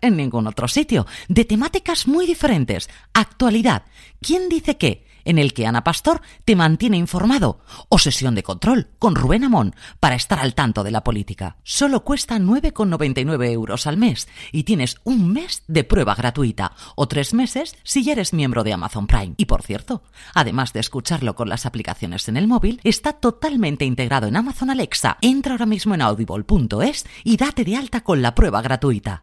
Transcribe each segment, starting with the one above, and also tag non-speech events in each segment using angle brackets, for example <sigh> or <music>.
en ningún otro sitio, de temáticas muy diferentes. Actualidad, ¿quién dice qué? En el que Ana Pastor te mantiene informado. O sesión de control con Rubén Amón para estar al tanto de la política. Solo cuesta 9,99 euros al mes y tienes un mes de prueba gratuita o tres meses si ya eres miembro de Amazon Prime. Y por cierto, además de escucharlo con las aplicaciones en el móvil, está totalmente integrado en Amazon Alexa. Entra ahora mismo en audible.es y date de alta con la prueba gratuita.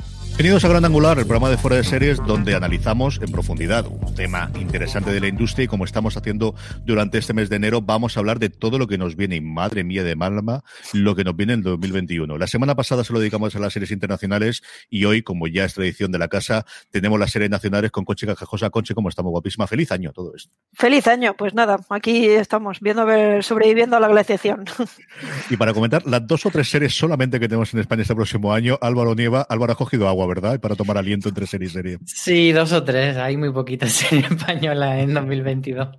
Bienvenidos a Gran Angular, el programa de fuera de series donde analizamos en profundidad un tema interesante de la industria y como estamos haciendo durante este mes de enero, vamos a hablar de todo lo que nos viene, y madre mía de Malma, lo que nos viene en 2021. La semana pasada se lo dedicamos a las series internacionales y hoy, como ya es tradición de la casa, tenemos las series nacionales con Conche Cajajosa. Conche, como estamos guapísima. Feliz año todo esto. Feliz año, pues nada, aquí estamos viendo ver, sobreviviendo a la glaciación. Y para comentar las dos o tres series solamente que tenemos en España este próximo año, Álvaro Nieva, Álvaro ha cogido agua, ¿verdad? Para tomar aliento entre serie y serie. Sí, dos o tres. Hay muy poquitas series <laughs> españolas en 2022.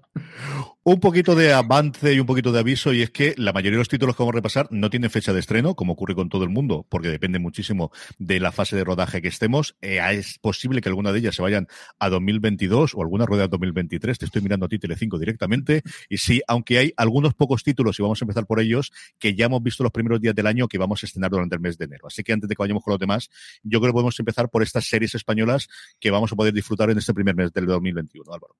Un poquito de avance y un poquito de aviso, y es que la mayoría de los títulos que vamos a repasar no tienen fecha de estreno, como ocurre con todo el mundo, porque depende muchísimo de la fase de rodaje que estemos. Eh, es posible que alguna de ellas se vayan a 2022 o alguna rueda a 2023. Te estoy mirando a ti, Telecinco, directamente. Y sí, aunque hay algunos pocos títulos, y vamos a empezar por ellos, que ya hemos visto los primeros días del año que vamos a estrenar durante el mes de enero. Así que antes de que vayamos con los demás, yo creo que podemos empezar por estas series españolas que vamos a poder disfrutar en este primer mes del 2021, Álvaro.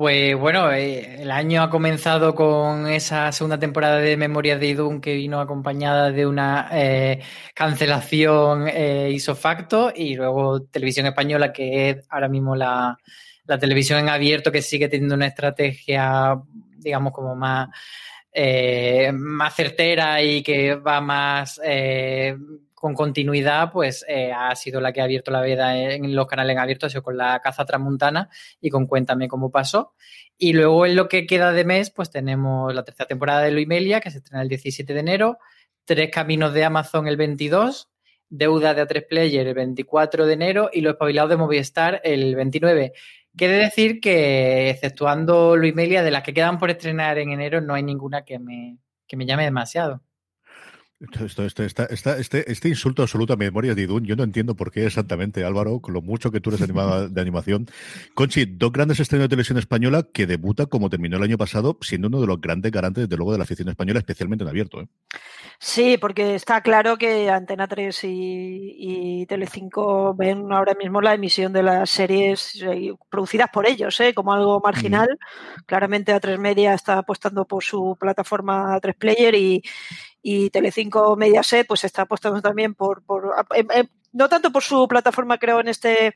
Pues bueno, eh, el año ha comenzado con esa segunda temporada de Memorias de Idun que vino acompañada de una eh, cancelación eh, facto y luego Televisión Española que es ahora mismo la, la televisión en abierto que sigue teniendo una estrategia, digamos, como más, eh, más certera y que va más con continuidad, pues eh, ha sido la que ha abierto la veda en los canales en abierto, ha sido con la caza transmontana y con Cuéntame cómo pasó. Y luego en lo que queda de mes, pues tenemos la tercera temporada de Luimelia, que se estrena el 17 de enero, Tres Caminos de Amazon el 22, Deuda de A3 Player el 24 de enero y Los Espabilados de Movistar el 29. Quiere decir que, exceptuando Luimelia, de las que quedan por estrenar en enero, no hay ninguna que me, que me llame demasiado. Esto, esto, este, este, insulto absoluto a memoria de Idun, yo no entiendo por qué exactamente, Álvaro, con lo mucho que tú eres animado <laughs> de animación. Conchi, dos grandes estrenos de televisión española que debuta como terminó el año pasado, siendo uno de los grandes garantes, desde luego, de la afición española, especialmente en abierto. ¿eh? Sí, porque está claro que Antena 3 y, y Telecinco ven ahora mismo la emisión de las series eh, producidas por ellos, ¿eh? como algo marginal. Claramente A3 Media está apostando por su plataforma 3 Player y, y Telecinco Mediaset pues está apostando también por, por em, em, no tanto por su plataforma creo en este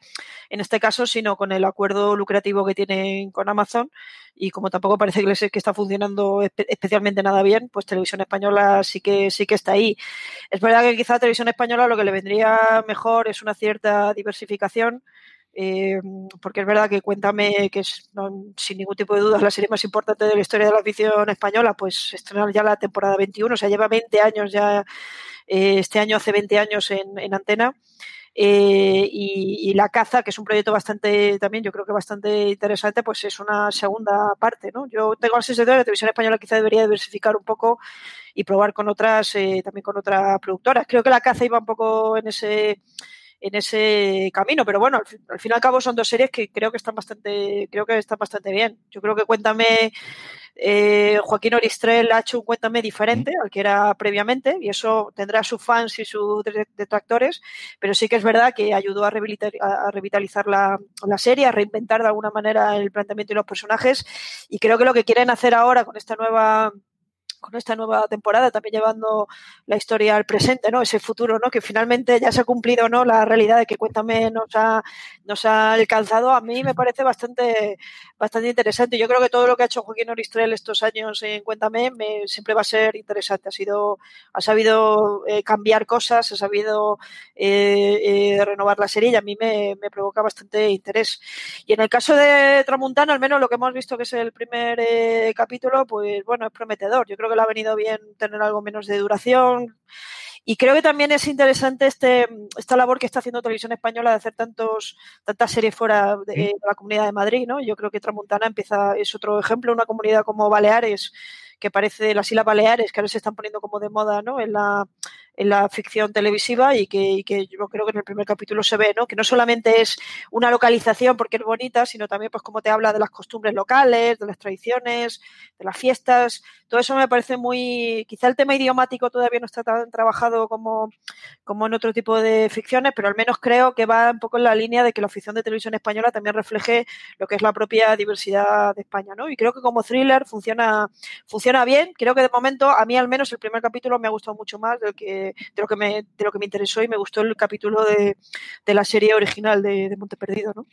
en este caso sino con el acuerdo lucrativo que tienen con Amazon. Y como tampoco parece que, que está funcionando especialmente nada bien pues Televisión Española sí que sí que está ahí. Es verdad que quizá a Televisión Española lo que le vendría mejor es una cierta diversificación eh, porque es verdad que Cuéntame, que es sin ningún tipo de dudas la serie más importante de la historia de la afición española, pues estrenar ya la temporada 21, o sea, lleva 20 años ya, eh, este año hace 20 años en, antena. Eh, y, La Caza, que es un proyecto bastante, también yo creo que bastante interesante, pues es una segunda parte, ¿no? Yo tengo la sensación de que la televisión española quizá debería diversificar un poco y probar con otras, también con otras productoras. Creo que La Caza iba un poco en ese en ese camino. Pero bueno, al fin, y al cabo son dos series que creo que están bastante, creo que están bastante bien. Yo creo que Cuéntame, eh, Joaquín Oristrel ha hecho un Cuéntame diferente al que era previamente y eso tendrá sus fans y sus detractores, pero sí que es verdad que ayudó a, revitalizar la, la serie, a reinventar de alguna manera el planteamiento y los personajes y creo que lo que quieren hacer ahora con esta nueva con esta nueva temporada, también llevando la historia al presente, ¿no? Ese futuro, ¿no? Que finalmente ya se ha cumplido, ¿no? La realidad de que Cuéntame nos ha, nos ha alcanzado, a mí me parece bastante, bastante interesante. Yo creo que todo lo que ha hecho Joaquín Oristrel estos años en Cuéntame me, siempre va a ser interesante. Ha sido, ha sabido eh, cambiar cosas, ha sabido eh, eh, renovar la serie y a mí me, me, provoca bastante interés. Y en el caso de Tramuntana, al menos lo que hemos visto que es el primer capítulo, pues bueno, es prometedor. Yo creo que le ha venido bien tener algo menos de duración. Y creo que también es interesante este, esta labor que está haciendo Televisión Española de hacer tantos, tantas series fuera de, la Comunidad de Madrid, ¿no? Yo creo que Tramuntana empieza, es otro ejemplo, una comunidad como Baleares, que parece las Islas Baleares, que ahora se están poniendo como de moda, ¿no? En la, en la ficción televisiva y que, que, yo creo que en el primer capítulo se ve, ¿no? Que no solamente es una localización porque es bonita, sino también pues como te habla de las costumbres locales, de las tradiciones, de las fiestas. Todo eso me parece muy, quizá el tema idiomático todavía no está tan trabajado como, como en otro tipo de ficciones, pero al menos creo que va un poco en la línea de que la ficción de televisión española también refleje lo que es la propia diversidad de España, ¿no? Y creo que como thriller funciona, funciona bien. Creo que de momento, a mí al menos el primer capítulo me ha gustado mucho más del que de, lo que me, de lo que me interesó y me gustó el capítulo de, de la serie original de, Monte Perdido, ¿no?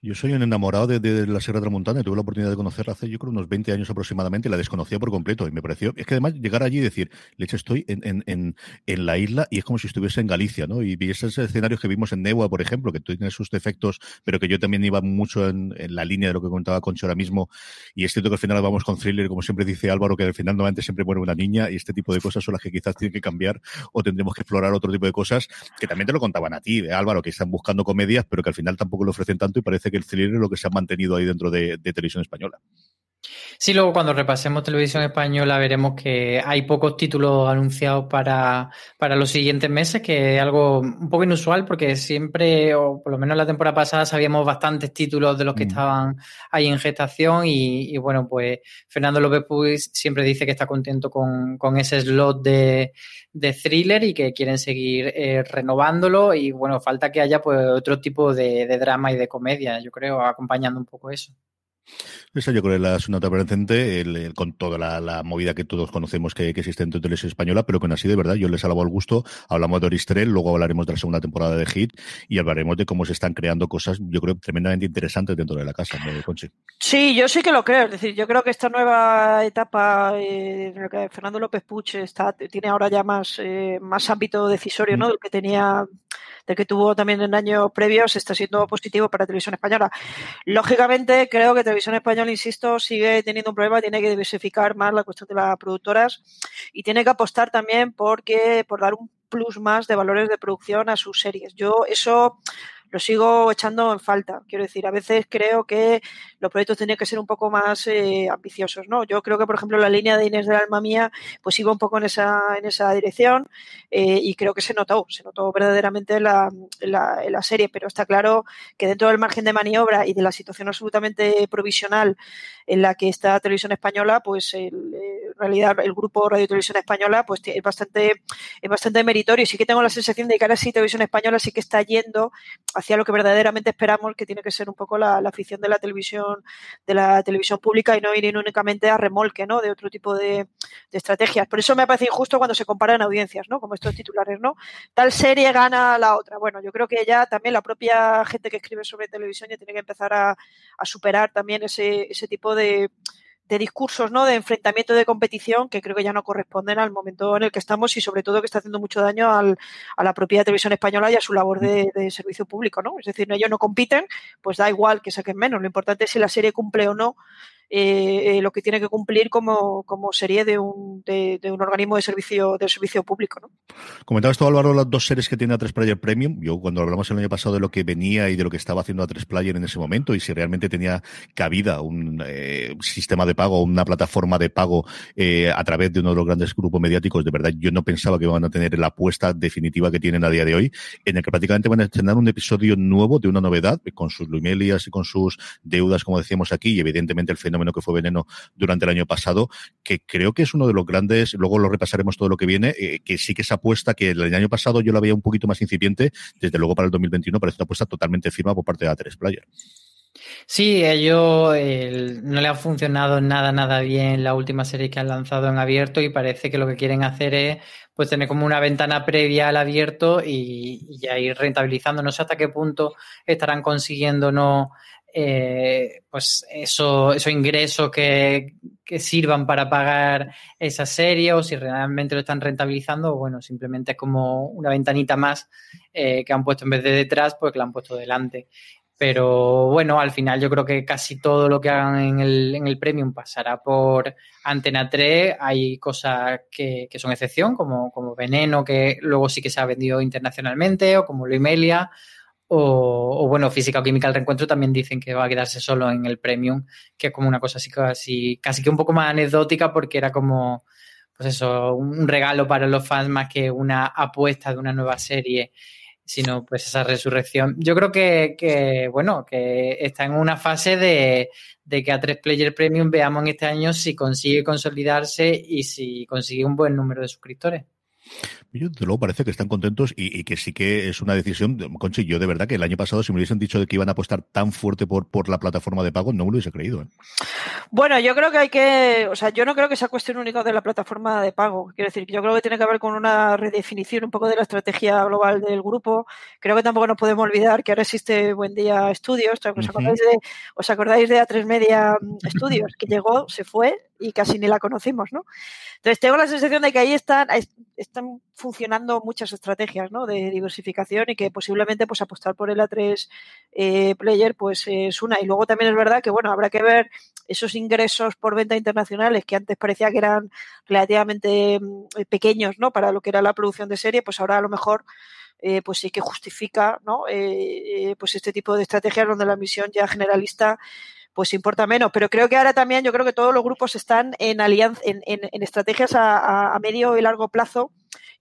Yo soy un enamorado de, de la Sierra Tramontana y tuve la oportunidad de conocerla hace yo creo unos 20 años aproximadamente y la desconocía por completo y me pareció, es que además llegar allí y decir, leche, estoy en, en, en, en la isla y es como si estuviese en Galicia, ¿no? Y vi esos escenarios que vimos en Neua, por ejemplo, que tiene sus defectos, pero que yo también iba mucho en, en la línea de lo que contaba Concho ahora mismo y es cierto que al final vamos con thriller, como siempre dice Álvaro, que al final normalmente siempre muere una niña y este tipo de cosas son las que quizás tienen que cambiar o tendremos que explorar otro tipo de cosas que también te lo contaban a ti, ¿eh, Álvaro, que están buscando comedias, pero que al final tampoco le ofrecen tanto y parece que el thriller es lo que se ha mantenido ahí dentro de, de televisión española. Sí, luego cuando repasemos televisión española veremos que hay pocos títulos anunciados para, para los siguientes meses, que es algo un poco inusual porque siempre, o por lo menos la temporada pasada, sabíamos bastantes títulos de los que mm. estaban ahí en gestación y, bueno, pues Fernando López Puig siempre dice que está contento con, con ese slot de, de, thriller y que quieren seguir eh, renovándolo y bueno, falta que haya pues otro tipo de, de drama y de comedia, yo creo, acompañando un poco eso. Esa yo creo que es la segunda presente, el, con toda la, movida que todos conocemos que, existe en televisión española, pero con así de verdad, yo les alabo el gusto. Hablamos de Oristrel, luego hablaremos de la segunda temporada de Hit y hablaremos de cómo se están creando cosas, yo creo, tremendamente interesantes dentro de la casa, Conchi? Sí, yo sí que lo creo. Es decir, yo creo que esta nueva etapa eh, en la que Fernando López Puch está, tiene ahora ya más, eh, más ámbito decisorio, ¿no? Mm. Del que tenía del que tuvo también en años previos, está siendo positivo para Televisión Española. Lógicamente, creo que Televisión Española, insisto, sigue teniendo un problema, tiene que diversificar más la cuestión de las productoras y tiene que apostar también porque, por dar un plus más de valores de producción a sus series. Yo eso lo sigo echando en falta. Quiero decir, a veces creo que los proyectos tenían que ser un poco más eh, ambiciosos, ¿no? Yo creo que, por ejemplo, la línea de Inés del Alma Mía, pues iba un poco en esa, en esa dirección eh, y creo que se notó, se notó verdaderamente la, la, la serie, pero está claro que dentro del margen de maniobra y de la situación absolutamente provisional en la que está Televisión Española, pues el, en realidad el grupo Radio Televisión Española pues es bastante, es bastante meritorio. Sí que tengo la sensación de que ahora sí Televisión Española sí que está yendo hacia lo que verdaderamente esperamos, que tiene que ser un poco la, la afición de la televisión, de la televisión pública y no ir únicamente a remolque, ¿no? De otro tipo de, de estrategias. Por eso me parece injusto cuando se comparan audiencias, ¿no? Como estos titulares, ¿no? Tal serie gana la otra. Bueno, yo creo que ya también la propia gente que escribe sobre televisión ya tiene que empezar a, a superar también ese, ese tipo de, de discursos, ¿no? De enfrentamiento de competición que creo que ya no corresponden al momento en el que estamos y sobre todo que está haciendo mucho daño al, a la propia televisión española y a su labor de, de, servicio público, ¿no? Es decir, ellos no compiten, pues da igual que saquen menos. Lo importante es si la serie cumple o no eh, eh, lo que tiene que cumplir como, como serie de un, de, un organismo de servicio, de servicio público. ¿no? Comentabas tú, Álvaro, las dos series que tiene A3 Player Premium. Yo, cuando hablamos el año pasado de lo que venía y de lo que estaba haciendo A3 Player en ese momento y si realmente tenía cabida un eh, sistema de pago, una plataforma de pago eh, a través de uno de los grandes grupos mediáticos, de verdad, yo no pensaba que iban a tener la apuesta definitiva que tienen a día de hoy, en el que prácticamente van a estrenar un episodio nuevo de una novedad, con sus lumelias y con sus deudas, como decíamos aquí, y evidentemente el fenómeno que fue Veneno durante el año pasado, que creo que es uno de los grandes, luego lo repasaremos todo lo que viene, eh, que sí que esa apuesta que el año pasado yo la veía un poquito más incipiente, desde luego para el 2021 parece una apuesta totalmente firme por parte de A3 Player. Sí, ellos eh, no le ha funcionado nada, nada bien la última serie que han lanzado en abierto y parece que lo que quieren hacer es pues tener como una ventana previa al abierto y, y ya ir rentabilizando. No sé hasta qué punto estarán consiguiendo no eh, pues eso, esos ingresos que, que, sirvan para pagar esa serie o si realmente lo están rentabilizando bueno, simplemente es como una ventanita más eh, que han puesto en vez de detrás, pues que la han puesto delante. Pero bueno, al final yo creo que casi todo lo que hagan en el, en el Premium pasará por Antena 3. Hay cosas que, que son excepción, como, como Veneno, que luego sí que se ha vendido internacionalmente, o como Luimelia, o, bueno, física o química del reencuentro también dicen que va a quedarse solo en el premium, que es como una cosa así casi, casi que un poco más anecdótica porque era como, pues eso, un regalo para los fans más que una apuesta de una nueva serie, sino pues esa resurrección. Yo creo que, bueno, que está en una fase de, de que a tres Player Premium veamos en este año si consigue consolidarse y si consigue un buen número de suscriptores. Yo, de luego, parece que están contentos y, y, que sí que es una decisión. Conchi, yo de verdad que el año pasado, si me hubiesen dicho de que iban a apostar tan fuerte por, por la plataforma de pago, no me lo hubiese creído. ¿eh? Bueno, yo creo que hay que. O sea, yo no creo que sea cuestión única de la plataforma de pago. Quiero decir, yo creo que tiene que ver con una redefinición un poco de la estrategia global del grupo. Creo que tampoco nos podemos olvidar que ahora existe Buen Día Estudios. ¿Os acordáis de, os acordáis de A3 Media Estudios? Que llegó, se fue y casi ni la conocimos, ¿no? Entonces, tengo la sensación de que ahí están, están funcionando muchas estrategias ¿no? de diversificación y que posiblemente pues apostar por el A3 eh, player pues es una. Y luego también es verdad que bueno, habrá que ver esos ingresos por venta internacionales que antes parecía que eran relativamente eh, pequeños ¿no? para lo que era la producción de serie, pues ahora a lo mejor eh, pues sí que justifica ¿no? Eh, pues este tipo de estrategias donde la misión ya generalista pues importa menos. Pero creo que ahora también yo creo que todos los grupos están en alianza, en, en, en estrategias a, a, medio y largo plazo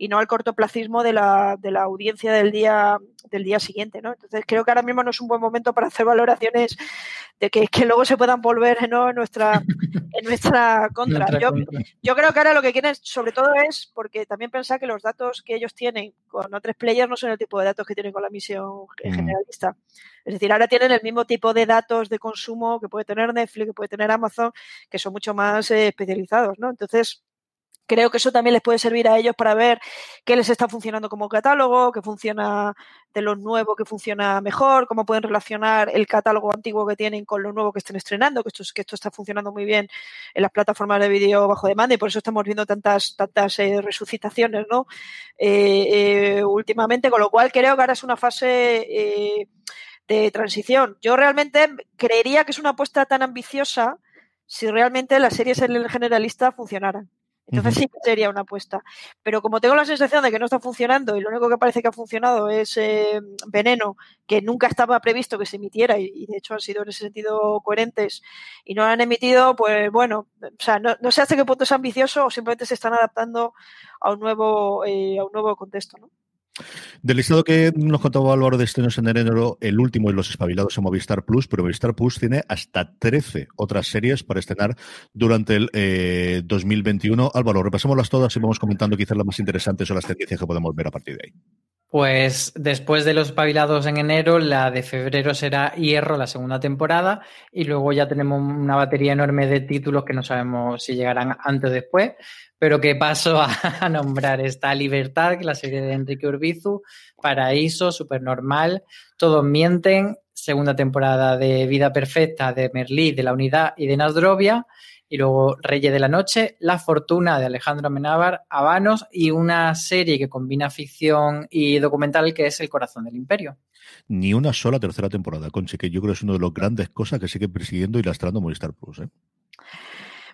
y no al cortoplacismo de la, de la audiencia del día, del día siguiente, ¿no? Entonces creo que ahora mismo no es un buen momento para hacer valoraciones de que, que luego se puedan volver ¿no? en nuestra, en nuestra <laughs> contra. Yo, yo, creo que ahora lo que quieren sobre todo es, porque también pensar que los datos que ellos tienen con otros players no son el tipo de datos que tienen con la misión generalista. Es decir, ahora tienen el mismo tipo de datos de consumo que puede tener Netflix, que puede tener Amazon, que son mucho más eh, especializados, ¿no? Entonces, creo que eso también les puede servir a ellos para ver qué les está funcionando como catálogo, qué funciona de lo nuevo, qué funciona mejor, cómo pueden relacionar el catálogo antiguo que tienen con lo nuevo que estén estrenando, que esto, que esto está funcionando muy bien en las plataformas de vídeo bajo demanda y por eso estamos viendo tantas, tantas eh, resucitaciones, ¿no? Eh, eh, últimamente, con lo cual creo que ahora es una fase de transición. Yo realmente creería que es una apuesta tan ambiciosa si realmente las series en el generalista funcionaran. Entonces sí que sería una apuesta. Pero como tengo la sensación de que no está funcionando y lo único que parece que ha funcionado es eh, Veneno, que nunca estaba previsto que se emitiera y, de hecho han sido en ese sentido coherentes y no lo han emitido, pues bueno, o sea, no, sé hasta qué punto es ambicioso o simplemente se están adaptando a un nuevo, eh, a un nuevo contexto, ¿no? Del listado que nos contaba Álvaro de estrenos en enero, el último es Los Espabilados en Movistar Plus, pero Movistar Plus tiene hasta 13 otras series para estrenar durante el 2021. Eh, Álvaro, repasémoslas todas y vamos comentando quizás las más interesantes o las tendencias que podemos ver a partir de ahí. Pues después de los espabilados en enero, la de febrero será Hierro, la segunda temporada, y luego ya tenemos una batería enorme de títulos que no sabemos si llegarán antes o después, pero que paso <laughs> a, nombrar. Está Libertad, la serie de Enrique Urbizu, Paraíso, Supernormal, Todos Mienten, segunda temporada de Vida Perfecta de Merlí, de la Unidad y de Nasdrovia, y luego Reyes de la Noche, La Fortuna de Alejandro Amenábar, Habanos y una serie que combina ficción y documental que es El Corazón del Imperio. Ni una sola tercera temporada, Conche, que yo creo que es una de las grandes cosas que sigue persiguiendo y lastrando Movistar Plus. ¿eh?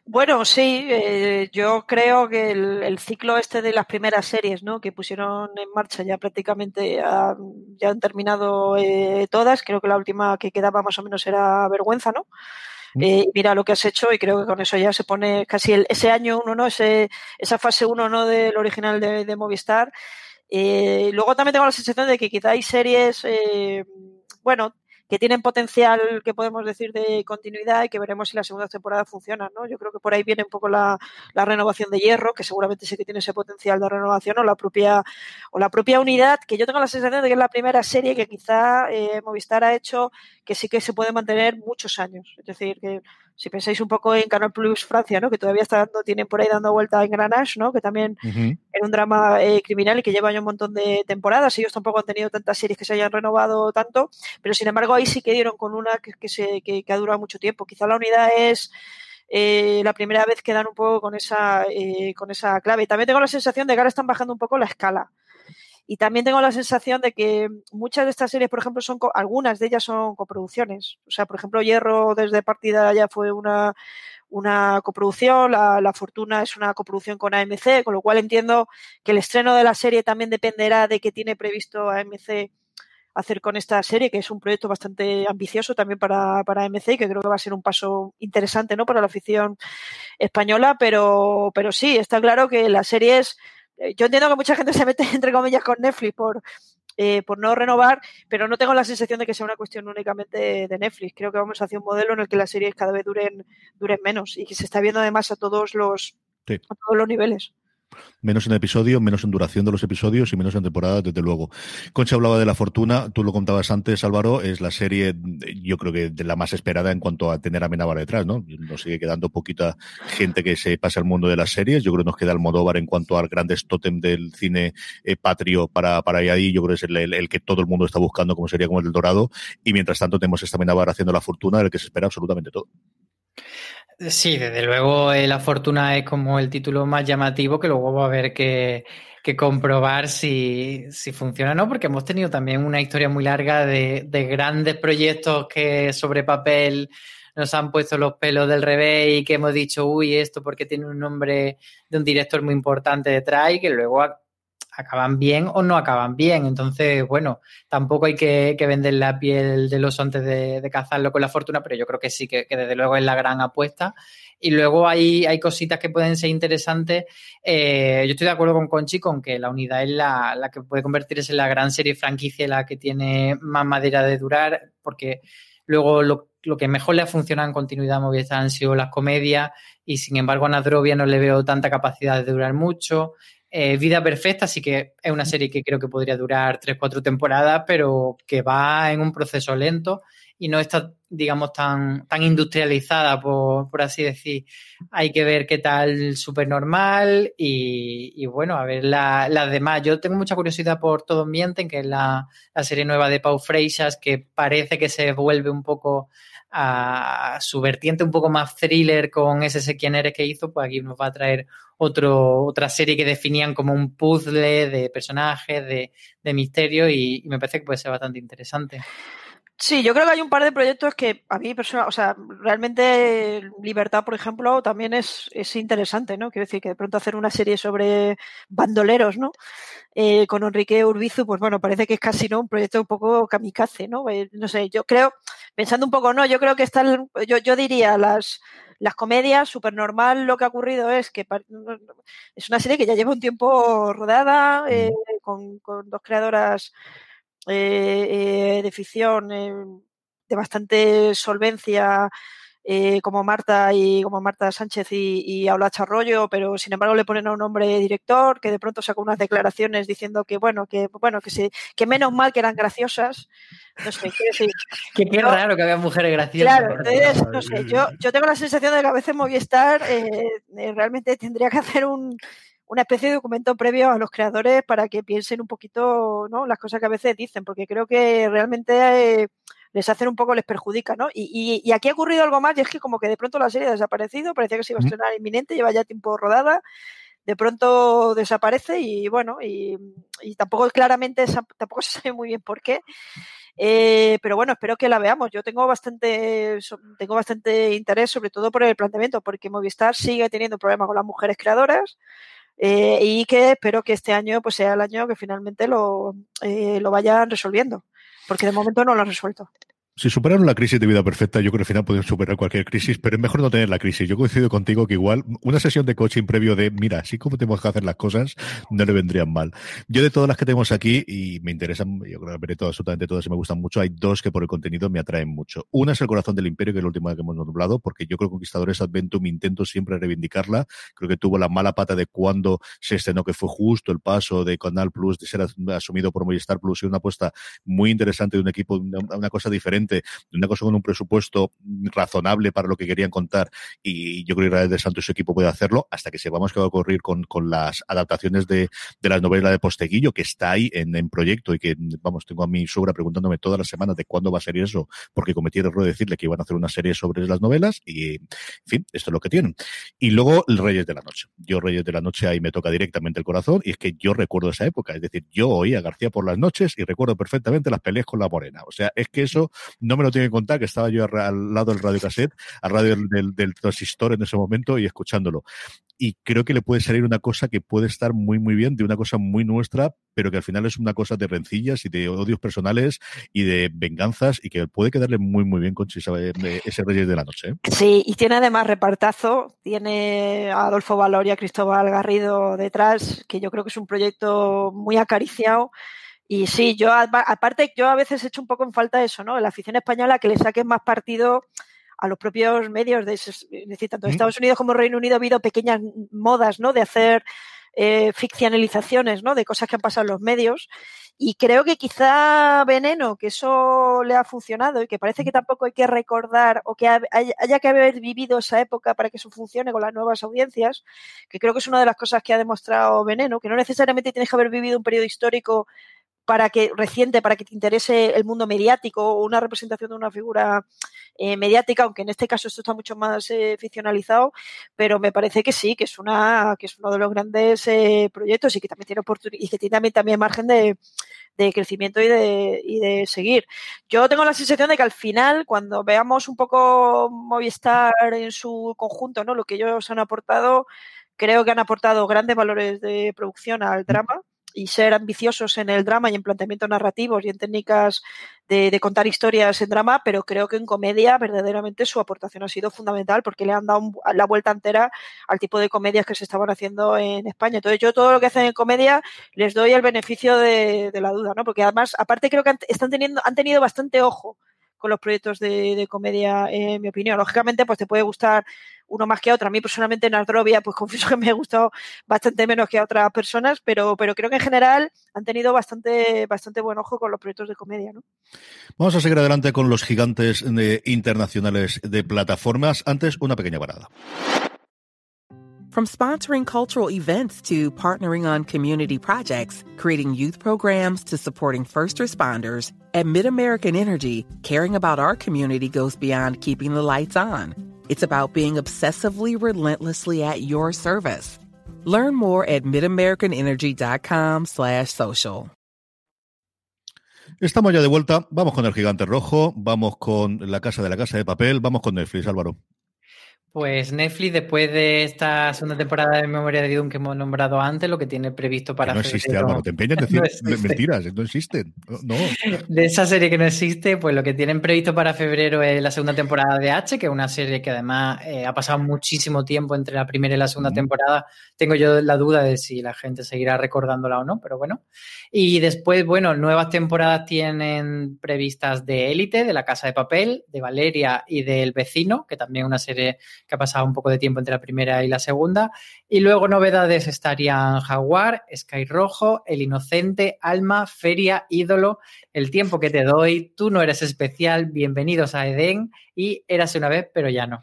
Bueno, sí, eh, yo creo que el, ciclo este de las primeras series, ¿no? Que pusieron en marcha ya prácticamente ya han terminado eh, todas. Creo que la última que quedaba más o menos era Vergüenza, ¿no? Eh, mira lo que has hecho y creo que con eso ya se pone casi el, ese año uno, ¿no? Ese, esa fase uno, ¿no? Del original de, de Movistar. luego también tengo la sensación de que quizá hay series, bueno, que tienen potencial, que podemos decir, de continuidad y que veremos si la segunda temporada funciona, ¿no? Yo creo que por ahí viene un poco la, la renovación de Hierro, que seguramente sí que tiene ese potencial de renovación, o la propia, o la propia unidad, que yo tengo la sensación de que es la primera serie que quizá eh, Movistar ha hecho que sí que se puede mantener muchos años. Es decir, que si pensáis un poco en Canal Plus Francia, ¿no? que todavía está dando, tienen por ahí dando vuelta en Granage, ¿no? que también era un drama eh, criminal y que lleva ya un montón de temporadas. Ellos tampoco han tenido tantas series que se hayan renovado tanto, pero sin embargo ahí sí que dieron con una que, se, que, ha durado mucho tiempo. Quizá la unidad es eh, la primera vez que dan un poco con esa, eh, con esa clave. También tengo la sensación de que ahora están bajando un poco la escala. Y también tengo la sensación de que muchas de estas series, por ejemplo, son algunas de ellas son coproducciones. O sea, por ejemplo, Hierro desde partida ya fue una, una coproducción, la, la, Fortuna es una coproducción con AMC, con lo cual entiendo que el estreno de la serie también dependerá de qué tiene previsto AMC hacer con esta serie, que es un proyecto bastante ambicioso también para, para AMC y que creo que va a ser un paso interesante ¿no? para la afición española, pero, pero sí, está claro que las series yo entiendo que mucha gente se mete <laughs> entre comillas con Netflix por, eh, por no renovar, pero no tengo la sensación de que sea una cuestión únicamente de Netflix. Creo que vamos hacia un modelo en el que las series cada vez duren, duren menos y que se está viendo además a todos los, a todos los niveles. Menos en episodio, menos en duración de los episodios y menos en temporada, desde luego. Concha hablaba de La Fortuna, tú lo contabas antes, Álvaro, es la serie, yo creo que de la más esperada en cuanto a tener a Menábar detrás, ¿no? Nos sigue quedando poquita gente que se pasa al mundo de las series. Yo creo que nos queda Almodóvar en cuanto al grandes tótem del cine eh, patrio para, para ahí. Yo creo que es el, que todo el mundo está buscando, como sería como el Dorado. Y mientras tanto tenemos esta Menábar haciendo La Fortuna, del que se espera absolutamente todo. Sí, desde luego eh, La Fortuna es como el título más llamativo que luego va a haber que, comprobar si, funciona o no, porque hemos tenido también una historia muy larga de, de, grandes proyectos que sobre papel nos han puesto los pelos del revés y que hemos dicho, uy, esto porque tiene un nombre de un director muy importante detrás y que luego acaban bien o no acaban bien. Entonces, bueno, tampoco hay que, vender la piel del oso antes de, cazarlo con la fortuna, pero yo creo que sí, que, desde luego es la gran apuesta. Y luego hay, hay cositas que pueden ser interesantes. Eh, yo estoy de acuerdo con Conchi con que la unidad es la, la que puede convertirse en la gran serie franquicia, la que tiene más madera de durar, porque luego lo, que mejor le ha funcionado en continuidad a han sido las comedias y sin embargo a Nadrovia no le veo tanta capacidad de durar mucho. Eh, Vida Perfecta sí que es una serie que creo que podría durar 3-4 temporadas, pero que va en un proceso lento y no está, digamos, tan, tan industrializada, por, por así decir. Hay que ver qué tal súper normal y, bueno, a ver las demás. Yo tengo mucha curiosidad por Todos Mienten, que es la, la serie nueva de Pau Freixas, que parece que se vuelve un poco a su vertiente un poco más thriller con ese sé quién eres que hizo, pues aquí nos va a traer otro, otra serie que definían como un puzzle de personajes, de, de misterio y, me parece que puede ser bastante interesante. Sí, yo creo que hay un par de proyectos que a mí personal, o sea, realmente Libertad, por ejemplo, también es, es interesante, ¿no? Quiero decir que de pronto hacer una serie sobre bandoleros, ¿no? Eh, con Enrique Urbizu, pues bueno, parece que es casi no un proyecto un poco kamikaze, ¿no? Eh, no sé, yo creo, pensando un poco, no, yo creo que están, yo, yo diría las las comedias, súper normal lo que ha ocurrido es que es una serie que ya lleva un tiempo rodada, eh, con, con, dos creadoras eh, eh, de ficción eh, de bastante solvencia eh, como Marta y como Marta Sánchez y, y Aula Charrollo, pero sin embargo le ponen a un hombre director que de pronto sacó unas declaraciones diciendo que bueno, que bueno, que sí, que menos mal que eran graciosas. No sé, quiero decir. <laughs> qué yo, raro que había mujeres graciosas. Claro, entonces, no sé, yo, yo tengo la sensación de que a veces Movistar eh, realmente tendría que hacer un, una especie de documento previo a los creadores para que piensen un poquito ¿no? las cosas que a veces dicen, porque creo que realmente eh, les hacen un poco, les perjudica, ¿no? Y, y, y, aquí ha ocurrido algo más, y es que como que de pronto la serie ha desaparecido, parecía que se iba a estrenar inminente, lleva ya tiempo rodada, de pronto desaparece y bueno, y, y tampoco claramente, tampoco <laughs> se sabe muy bien por qué. Eh, pero bueno, espero que la veamos. Yo tengo bastante, tengo bastante interés, sobre todo por el planteamiento, porque Movistar sigue teniendo problemas con las mujeres creadoras. Eh, y que espero que este año pues sea el año que finalmente lo, eh, lo vayan resolviendo, porque de momento no lo han resuelto. Si superaron la crisis de vida perfecta, yo creo que al final pueden superar cualquier crisis, pero es mejor no tener la crisis. Yo coincido contigo que igual una sesión de coaching previo de, mira, así como tenemos que hacer las cosas, no le vendrían mal. Yo de todas las que tenemos aquí, y me interesan, yo creo que veré todas, absolutamente todas y me gustan mucho, hay dos que por el contenido me atraen mucho. Una es El Corazón del Imperio, que es la última que hemos nombrado, porque yo creo que Conquistadores Adventum intento siempre reivindicarla. Creo que tuvo la mala pata de cuando se estrenó, que fue justo el paso de Canal Plus, de ser asumido por Movistar Plus, y una apuesta muy interesante de un equipo, una, una cosa diferente, de una cosa con un presupuesto razonable para lo que querían contar y yo creo que Israel de Santos y su equipo puede hacerlo hasta que sepamos qué va a ocurrir con, con las adaptaciones de, de las novelas de Posteguillo que está ahí en, en, proyecto y que vamos tengo a mi suegra preguntándome todas las semanas de cuándo va a ser eso porque cometí el error de decirle que iban a hacer una serie sobre las novelas y en fin esto es lo que tienen. Y luego el Reyes de la Noche. Yo Reyes de la Noche ahí me toca directamente el corazón y es que yo recuerdo esa época es decir yo oía a García por las noches y recuerdo perfectamente las peleas con la morena. O sea es que eso no me lo tiene que contar que estaba yo al lado del radio cassette, al radio del, transistor en ese momento y escuchándolo. Y creo que le puede salir una cosa que puede estar muy, muy bien, de una cosa muy nuestra, pero que al final es una cosa de rencillas y de odios personales y de venganzas y que puede quedarle muy, muy bien con ese Reyes de la Noche. ¿eh? Sí, y tiene además repartazo, tiene a Adolfo Valor y a Cristóbal Garrido detrás, que yo creo que es un proyecto muy acariciado. Y sí, yo aparte yo a veces he hecho un poco en falta eso, ¿no? La afición española que le saque más partido a los propios medios de es decir, tanto Estados Unidos como Reino Unido ha habido pequeñas modas, ¿no? De hacer eh, ficcionalizaciones, ¿no? De cosas que han pasado en los medios. Y creo que quizá Veneno, que eso le ha funcionado y que parece que tampoco hay que recordar o que haya que haber vivido esa época para que eso funcione con las nuevas audiencias, que creo que es una de las cosas que ha demostrado Veneno, que no necesariamente tienes que haber vivido un periodo histórico para que reciente, para que te interese el mundo mediático o una representación de una figura eh, mediática, aunque en este caso esto está mucho más eh, ficcionalizado, pero me parece que sí, que es una, que es uno de los grandes eh, proyectos y que también tiene oportunidad y que tiene también, también margen de, de crecimiento y de, y de seguir. Yo tengo la sensación de que al final, cuando veamos un poco Movistar en su conjunto, ¿no? Lo que ellos han aportado, creo que han aportado grandes valores de producción al drama y ser ambiciosos en el drama y en planteamientos narrativos y en técnicas de, contar historias en drama, pero creo que en comedia verdaderamente su aportación ha sido fundamental porque le han dado un, la vuelta entera al tipo de comedias que se estaban haciendo en España. Entonces yo todo lo que hacen en comedia les doy el beneficio de, de la duda, ¿no? Porque además, aparte creo que han, están teniendo, han tenido bastante ojo con los proyectos de, de comedia, en mi opinión. Lógicamente, pues te puede gustar uno más que otro. A mí personalmente Nardrovia, pues <laughs> confieso que me ha gustado bastante menos que a otras personas, pero, pero creo que en general han tenido bastante, bastante buen ojo con los proyectos de comedia, ¿no? Vamos a seguir adelante con los gigantes de, internacionales de plataformas. Antes, una pequeña parada. From sponsoring cultural events to partnering on community projects, creating youth programs to supporting first responders, at MidAmerican Energy, caring about our community goes beyond keeping the lights on. It's about being obsessively relentlessly at your service. Learn more at midamericanenergy.com slash social. Estamos ya de vuelta. Vamos con el gigante rojo, vamos con la casa de la casa de papel, vamos con Netflix, Álvaro. Pues Netflix, después de esta segunda temporada de Memoria de Dune que hemos nombrado antes, lo que tiene previsto para. no existe, Álvaro, te empeñas en <laughs> decir mentiras, no existen. No. De esa serie que no existe, pues lo que tienen previsto para febrero es la segunda temporada de H, que es una serie que además eh, ha pasado muchísimo tiempo entre la primera y la segunda temporada. Tengo yo la duda de si la gente seguirá recordándola o no, pero bueno. Y después, bueno, nuevas temporadas tienen previstas de Élite, de La Casa de Papel, de Valeria y del Vecino, que también es una serie que ha pasado un poco de tiempo entre la primera y la segunda. Y luego novedades estarían Jaguar, Sky Rojo, El Inocente, Alma, Feria, Ídolo, El Tiempo que te doy, Tú no eres especial, Bienvenidos a Edén y Érase una vez, pero ya no.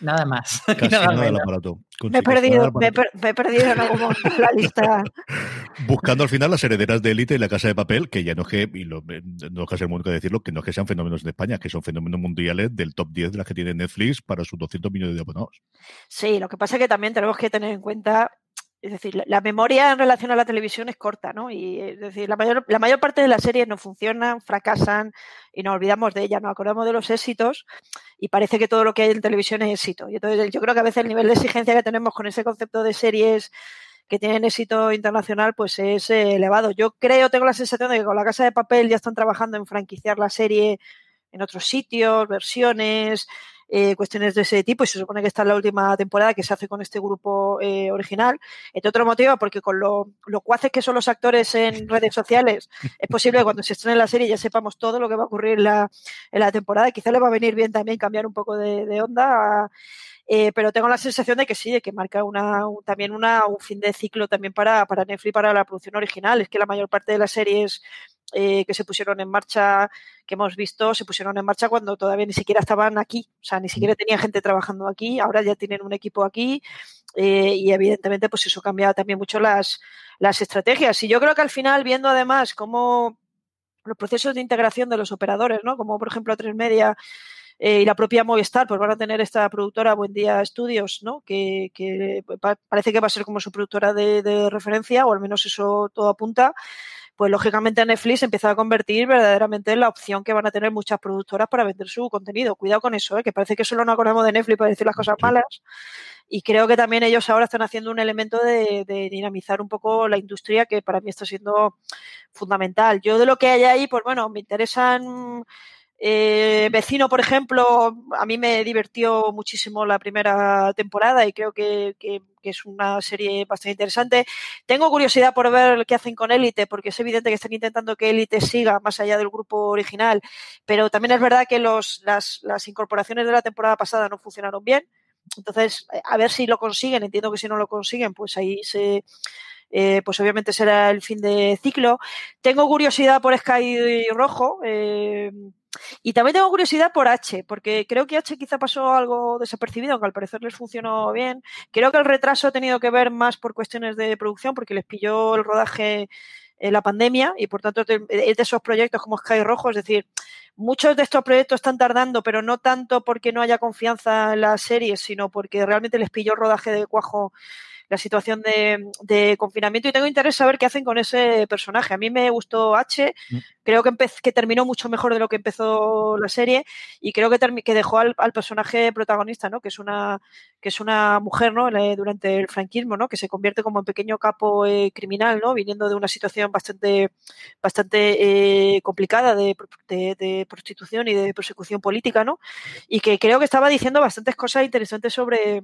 Nada más. <laughs> Casi nada, nada aparato. Me he, perdido, me, he perdido en algún momento la lista. <laughs> Buscando al final las herederas de élite y la casa de papel, que ya no es que, y lo, no es que sea muy que decirlo, que no es que sean fenómenos de España, que son fenómenos mundiales del top 10 de las que tiene Netflix para sus 200 millones de abonados. Sí, lo que pasa es que también tenemos que tener en cuenta es decir, la memoria en relación a la televisión es corta, ¿no? Y es decir, la mayor, la mayor parte de las series no funcionan, fracasan y nos olvidamos de ellas, nos acordamos de los éxitos y parece que todo lo que hay en televisión es éxito. Y entonces yo creo que a veces el nivel de exigencia que tenemos con ese concepto de series que tienen éxito internacional, pues es eh, elevado. Yo creo, tengo la sensación de que con la Casa de Papel ya están trabajando en franquiciar la serie en otros sitios, versiones, eh, cuestiones de ese tipo y se supone que está en la última temporada que se hace con este grupo eh, original. Entre otro motivo, porque con lo, lo cuaces que son los actores en redes sociales, es posible que cuando se estrene la serie ya sepamos todo lo que va a ocurrir en la, temporada. Quizá le va a venir bien también cambiar un poco de, onda. eh, pero tengo la sensación de que sí, de que marca una, también una, un fin de ciclo también para, para Netflix, para la producción original. Es que la mayor parte de las series eh, que se pusieron en marcha, que hemos visto, se pusieron en marcha cuando todavía ni siquiera estaban aquí, o sea, ni siquiera tenían gente trabajando aquí, ahora ya tienen un equipo aquí eh, y evidentemente pues eso cambia también mucho las, las estrategias. Y yo creo que al final, viendo además cómo los procesos de integración de los operadores, ¿no? Como por ejemplo Tres Media eh, y la propia Movistar, pues van a tener esta productora Buen Día Studios, ¿no? Que, parece que va a ser como su productora de referencia, o al menos eso todo apunta pues lógicamente Netflix empieza a convertir verdaderamente en la opción que van a tener muchas productoras para vender su contenido. Cuidado con eso, ¿eh? que parece que solo nos acordamos de Netflix para decir las cosas malas. Y creo que también ellos ahora están haciendo un elemento de, de, dinamizar un poco la industria que para mí está siendo fundamental. Yo de lo que hay ahí, pues bueno, me interesan eh, Vecino, por ejemplo, a mí me divirtió muchísimo la primera temporada y creo que, que, que, es una serie bastante interesante. Tengo curiosidad por ver qué hacen con Élite, porque es evidente que están intentando que Élite siga más allá del grupo original, pero también es verdad que los, las, las incorporaciones de la temporada pasada no funcionaron bien. Entonces, a ver si lo consiguen. Entiendo que si no lo consiguen, pues ahí se, eh, pues obviamente será el fin de ciclo. Tengo curiosidad por Sky Rojo. Eh, y también tengo curiosidad por H, porque creo que H quizá pasó algo desapercibido, aunque al parecer les funcionó bien. Creo que el retraso ha tenido que ver más por cuestiones de producción, porque les pilló el rodaje en la pandemia y por tanto es de esos proyectos como Sky Rojo, es decir, muchos de estos proyectos están tardando, pero no tanto porque no haya confianza en las series, sino porque realmente les pilló el rodaje de cuajo la situación de, de, confinamiento y tengo interés en saber qué hacen con ese personaje. A mí me gustó H, mm. creo que, que terminó mucho mejor de lo que empezó la serie y creo que, que dejó al, al, personaje protagonista, ¿no? que es una que es una mujer ¿no? durante el franquismo, ¿no? que se convierte como en pequeño capo eh, criminal, ¿no? viniendo de una situación bastante, bastante eh, complicada de, de, de, prostitución y de persecución política, ¿no? y que creo que estaba diciendo bastantes cosas interesantes sobre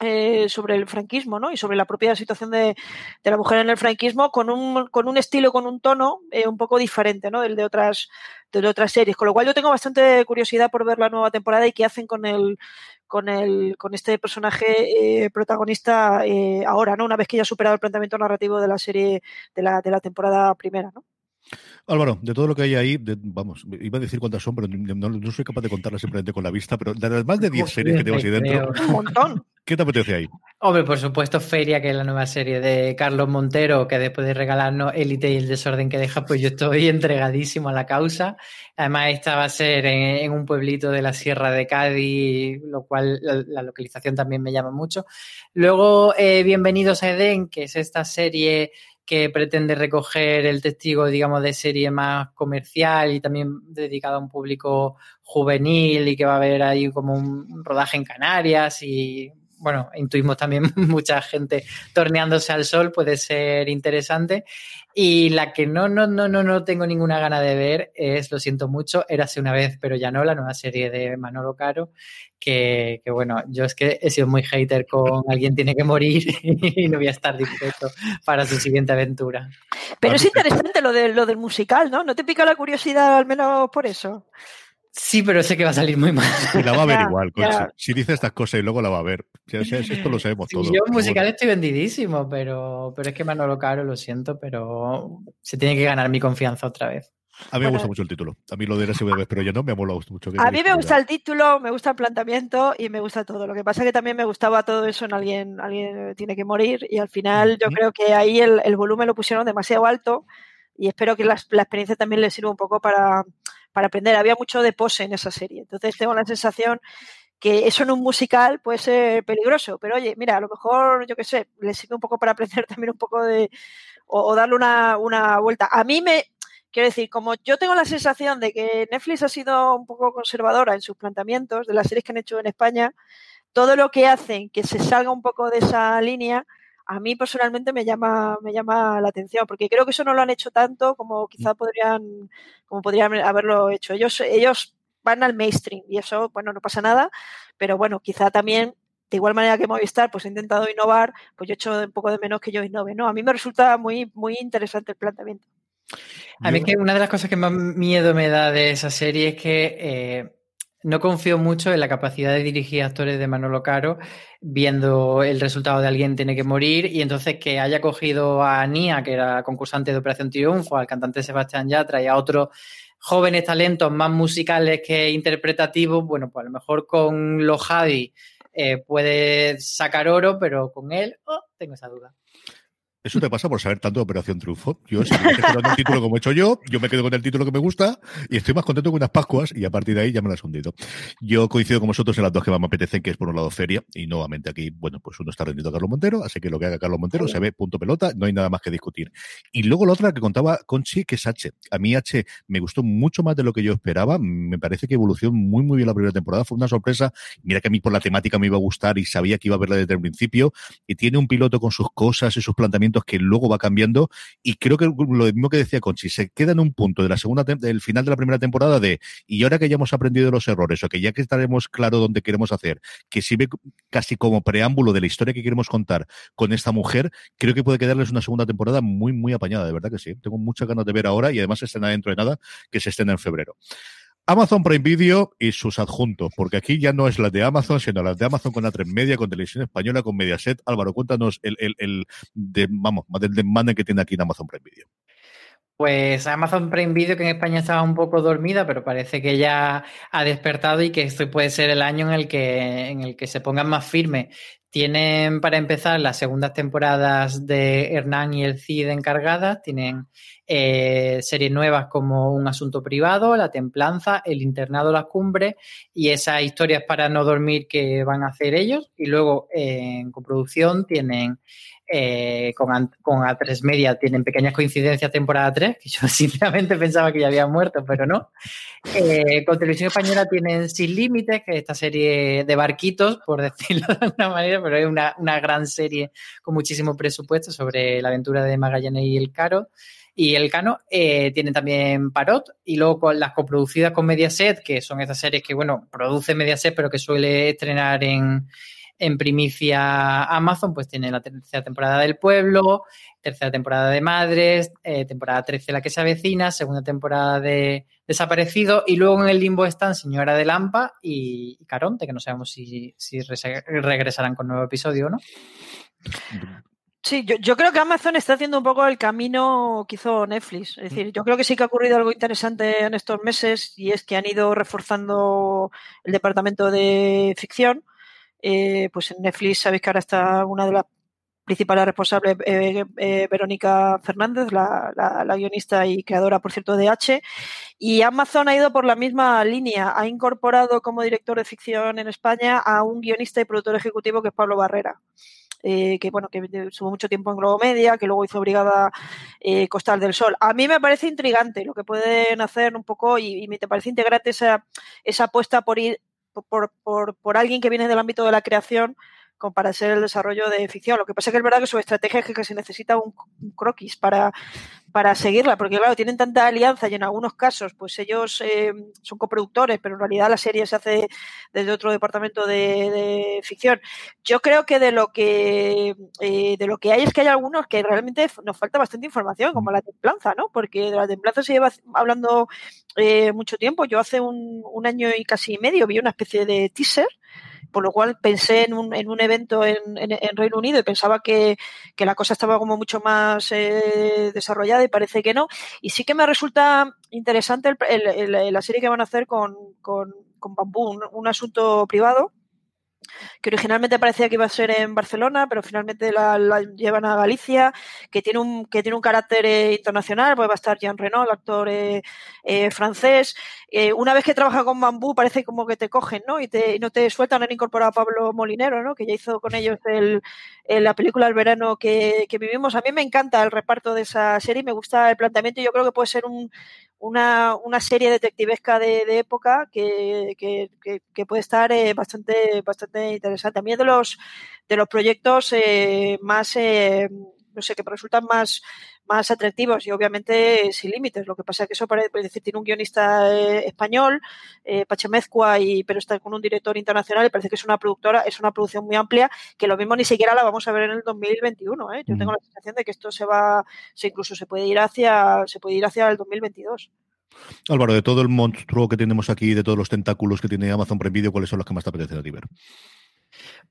eh, sobre el franquismo ¿no? y sobre la propia situación de, la mujer en el franquismo con un, con un estilo, con un tono eh, un poco diferente ¿no? del de otras, de otras series. Con lo cual yo tengo bastante curiosidad por ver la nueva temporada y qué hacen con el, con el, con este personaje eh, protagonista eh, ahora, ¿no? Una vez que ya ha superado el planteamiento narrativo de la serie de la, de la temporada primera, ¿no? Álvaro, de todo lo que hay ahí, de, vamos, iba a decir cuántas son, pero no, no, soy capaz de contarlas simplemente con la vista, pero de las más de 10 series que tenemos ahí dentro, un montón. ¿Qué te apetece ahí? Hombre, por supuesto, Feria, que es la nueva serie de Carlos Montero, que después de regalarnos Élite y el desorden que deja, pues yo estoy entregadísimo a la causa. Además, esta va a ser en, en un pueblito de la Sierra de Cádiz, lo cual la, la localización también me llama mucho. Luego, eh, Bienvenidos a Edén, que es esta serie que pretende recoger el testigo, digamos, de serie más comercial y también dedicado a un público juvenil y que va a haber ahí como un rodaje en Canarias y bueno, intuimos también <laughs> mucha gente torneándose al sol, puede ser interesante. Y la que no, no, no, no, no tengo ninguna gana de ver es, lo siento mucho, Érase una vez, pero ya no, la nueva serie de Manolo Caro, que, que bueno, yo es que he sido muy hater con Alguien tiene que morir <laughs> y no voy a estar dispuesto para su siguiente aventura. Pero es interesante lo, de, lo del musical, ¿no? ¿No te pica la curiosidad al menos por eso? Sí, pero sé que va a salir muy mal. Y la va a ver igual, Si dice estas cosas y luego la va a ver. esto lo sabemos todos. Yo musical estoy vendidísimo, pero, pero es que Manolo Caro, lo siento, pero se tiene que ganar mi confianza otra vez. A mí me gusta mucho el título. A mí lo de la segunda vez, pero yo no me ha molado mucho. A mí me gusta el título, me gusta el planteamiento y me gusta todo. Lo que pasa es que también me gustaba todo eso en alguien, alguien tiene que morir y al final yo creo que ahí el, el volumen lo pusieron demasiado alto y espero que la, la experiencia también le sirva un poco para para aprender. Había mucho de pose en esa serie. Entonces tengo la sensación que eso en un musical puede ser peligroso, pero oye, mira, a lo mejor, yo qué sé, le sirve un poco para aprender <laughs> también un poco de, o, darle una, una, vuelta. A mí me, quiero decir, como yo tengo la sensación de que Netflix ha sido un poco conservadora en sus planteamientos de las series que han hecho en España, todo lo que hacen que se salga un poco de esa línea, a mí personalmente me llama, me llama la atención, porque creo que eso no lo han hecho tanto como quizá podrían, como podrían haberlo hecho. Ellos, ellos van al mainstream y eso, bueno, no pasa nada, pero bueno, quizá también de igual manera que Movistar pues he intentado innovar, pues yo he hecho un poco de menos que yo innove, ¿no? A mí me resulta muy, muy interesante el planteamiento. A mí es que una de las cosas que más miedo me da de esa serie es que eh, no confío mucho en la capacidad de dirigir actores de Manolo Caro, viendo el resultado de alguien tiene que morir, y entonces que haya cogido a Nia, que era concursante de Operación Triunfo, al cantante Sebastián Yatra y a otros jóvenes talentos más musicales que interpretativos, bueno, pues a lo mejor con los Javi eh, puede sacar oro, pero con él oh, tengo esa duda. Eso te pasa por saber tanto de Operación Triunfo. Yo, si me un título como he hecho yo, yo me quedo con el título que me gusta y estoy más contento que unas Pascuas y a partir de ahí ya me las he hundido. Yo coincido con vosotros en las dos que más me apetecen, que es por un lado feria y nuevamente aquí, bueno, pues uno está rendido a Carlos Montero, así que lo que haga Carlos Montero se ve punto pelota, no hay nada más que discutir. Y luego la otra que contaba Conchi, que es H. A mí H me gustó mucho más de lo que yo esperaba. Me parece que evolucionó muy, muy bien la primera temporada. Fue una sorpresa. Mira que a mí por la temática me iba a gustar y sabía que iba a verla desde el principio. Y tiene un piloto con sus cosas y sus planteamientos que luego va cambiando y creo que lo mismo que decía Conchi, se queda en un punto de la segunda del final de la primera temporada de y ahora que ya hemos aprendido los errores o que ya que estaremos claro dónde queremos hacer, que sirve casi como preámbulo de la historia que queremos contar con esta mujer, creo que puede quedarles una segunda temporada muy muy apañada, de verdad que sí. Tengo muchas ganas de ver ahora y además se estrena dentro de nada que se estrena en febrero. Amazon Prime Video y sus adjuntos, porque aquí ya no es la de Amazon, sino la de Amazon con la 3 Media, con Televisión Española, con Mediaset. Álvaro, cuéntanos el, el, el vamos, del demanda que tiene aquí en Amazon Prime Video. Pues Amazon Prime Video, que en España estaba un poco dormida, pero parece que ya ha despertado y que este puede ser el año en el que, en el que se pongan más firmes. Tienen para empezar las segundas temporadas de Hernán y el Cid encargadas, tienen eh, series nuevas como Un asunto privado, La templanza, El internado, Las cumbres y esas historias para no dormir que van a hacer ellos. Y luego en coproducción tienen eh, con, con, A3 Media tienen pequeñas coincidencias temporada 3, que yo <laughs> sinceramente pensaba que ya habían muerto, pero no. Eh, con Televisión Española tienen Sin Límites, que es esta serie de barquitos, por <laughs> decirlo de alguna manera, pero es una, una gran serie con muchísimo presupuesto sobre la aventura de Magallanes y el Caro. Y el Cano eh, también Parot y luego las coproducidas con Mediaset, que son estas series que, bueno, produce Mediaset, pero que suele estrenar en, en primicia Amazon, pues tiene la tercera temporada del pueblo, tercera temporada de Madres, eh, temporada 13 La que se avecina, segunda temporada de Desaparecido y luego en el limbo están Señora de Lampa y, Caronte, que no sabemos si, regresarán con nuevo episodio o no. Sí, yo, yo, creo que Amazon está haciendo un poco el camino que hizo Netflix. Es decir, yo creo que sí que ha ocurrido algo interesante en estos meses y es que han ido reforzando el departamento de ficción eh, pues en Netflix sabéis que ahora está una de las principales responsables, eh, eh, Verónica Fernández, la, guionista y creadora, por cierto, de H. Y Amazon ha ido por la misma línea. Ha incorporado como director de ficción en España a un guionista y productor ejecutivo que es Pablo Barrera. Eh, que bueno, que estuvo mucho tiempo en Globo Media, que luego hizo Brigada eh, Costal del Sol. A mí me parece intrigante lo que pueden hacer un poco y, me parece integrante esa, esa apuesta por ir por, por, por alguien que viene del ámbito de la creación para ser el desarrollo de ficción. Lo que pasa es que es verdad que su estrategia es que se necesita un, croquis para, para seguirla, porque claro, tienen tanta alianza y en algunos casos, pues ellos eh, son coproductores, pero en realidad la serie se hace desde otro departamento de, ficción. Yo creo que de lo que eh, de lo que hay es que hay algunos que realmente nos falta bastante información, como la templanza, ¿no? Porque de la templanza se lleva hablando eh, mucho tiempo. Yo hace un, un año y casi medio vi una especie de teaser por lo cual pensé en un, en un evento en, en, Reino Unido y pensaba que, que, la cosa estaba como mucho más eh, desarrollada y parece que no. Y sí que me resulta interesante el, el, la serie que van a hacer con, con, con Bambú, un asunto privado que originalmente parecía que iba a ser en Barcelona, pero finalmente la, llevan a Galicia, que tiene un, que tiene un carácter eh, internacional, pues va a estar Jean Reno, el actor eh, eh, francés. una vez que trabaja con Bambú, parece como que te cogen, ¿no? Y, te, y no te sueltan, han incorporado a Pablo Molinero, ¿no? Que ya hizo con ellos el, la película El verano que, que vivimos. A mí me encanta el reparto de esa serie, me gusta el planteamiento y yo creo que puede ser un, una, una serie detectivesca de, época que, que, que, puede estar eh, bastante, bastante interesante. Mí de los, de los proyectos eh, más, eh, no sé, que resultan más, más atractivos y obviamente sin límites. Lo que pasa es que eso parece decir, tiene un guionista eh, español, eh, Pachemezcua, y, pero está con un director internacional y parece que es una productora, es una producción muy amplia, que lo mismo ni siquiera la vamos a ver en el 2021. ¿eh? Yo tengo la sensación de que esto se va, se incluso se puede ir hacia, se puede ir hacia el 2022. Álvaro, de todo el monstruo que tenemos aquí, de todos los tentáculos que tiene Amazon Prime Video, ¿cuáles son los que más te apetece a ti ver?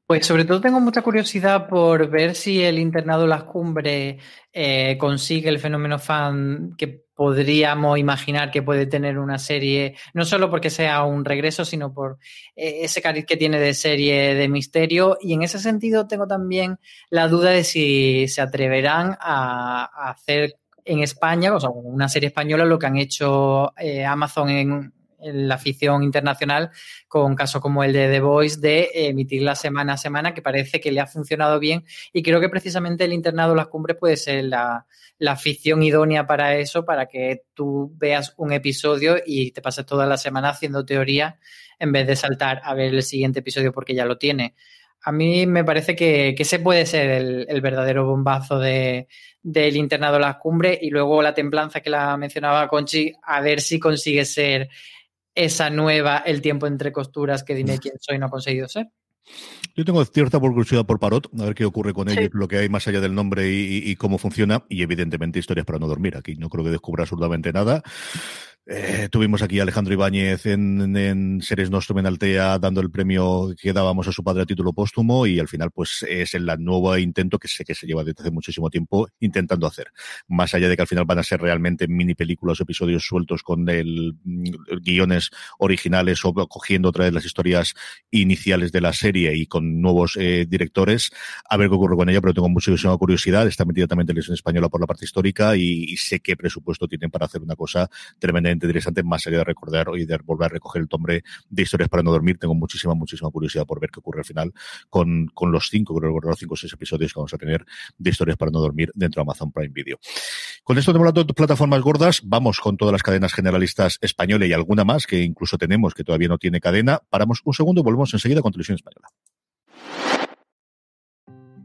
Pues sobre todo tengo mucha curiosidad por ver si el internado Las Cumbres eh, consigue el fenómeno fan que podríamos imaginar que puede tener una serie, no solo porque sea un regreso, sino por eh, ese cariz que tiene de serie de misterio. Y en ese sentido tengo también la duda de si se atreverán a, hacer en España, o sea, una serie española, lo que han hecho eh, Amazon en la ficción internacional con casos como el de The Voice de emitirla semana a semana, que parece que le ha funcionado bien y creo que precisamente el internado Las Cumbres puede ser la, la ficción idónea para eso, para que tú veas un episodio y te pases toda la semana haciendo teoría en vez de saltar a ver el siguiente episodio porque ya lo tiene. A mí me parece que, que ese puede ser el, verdadero bombazo de, del internado Las Cumbres y luego la templanza que la mencionaba Conchi, a ver si consigue ser esa nueva El tiempo entre costuras que dime quién soy no ha conseguido ser. Yo tengo cierta curiosidad por Parot, a ver qué ocurre con ello, lo que hay más allá del nombre y, y, cómo funciona, y evidentemente historias para no dormir. Aquí no creo que descubra absolutamente nada. Eh, tuvimos aquí a Alejandro Ibáñez en, en Seres Nostrum en Altea dando el premio que dábamos a su padre a título póstumo y al final pues es el nuevo intento que sé que se lleva desde hace muchísimo tiempo intentando hacer. Más allá de que al final van a ser realmente mini películas, episodios sueltos con el, guiones originales o cogiendo otra vez las historias iniciales de la serie y con nuevos eh, directores, a ver qué ocurre con ella, pero tengo muchísima curiosidad. Está metida también en televisión española por la parte histórica y, sé qué presupuesto tienen para hacer una cosa tremendamente interesante, más allá de recordar y de volver a recoger el tombre de historias para no dormir. Tengo muchísima, muchísima curiosidad por ver qué ocurre al final con, con los cinco, creo recordar los cinco o seis episodios que vamos a tener de historias para no dormir dentro de Amazon Prime Video. Con esto tenemos las dos plataformas gordas. Vamos con todas las cadenas generalistas españolas y alguna más que incluso tenemos que todavía no tiene cadena. Paramos un segundo y volvemos enseguida con televisión española.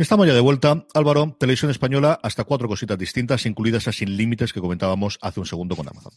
Estamos ya de vuelta. Álvaro, Televisión Española, hasta cuatro cositas distintas, incluidas a Sin Límites que comentábamos hace un segundo con Amazon.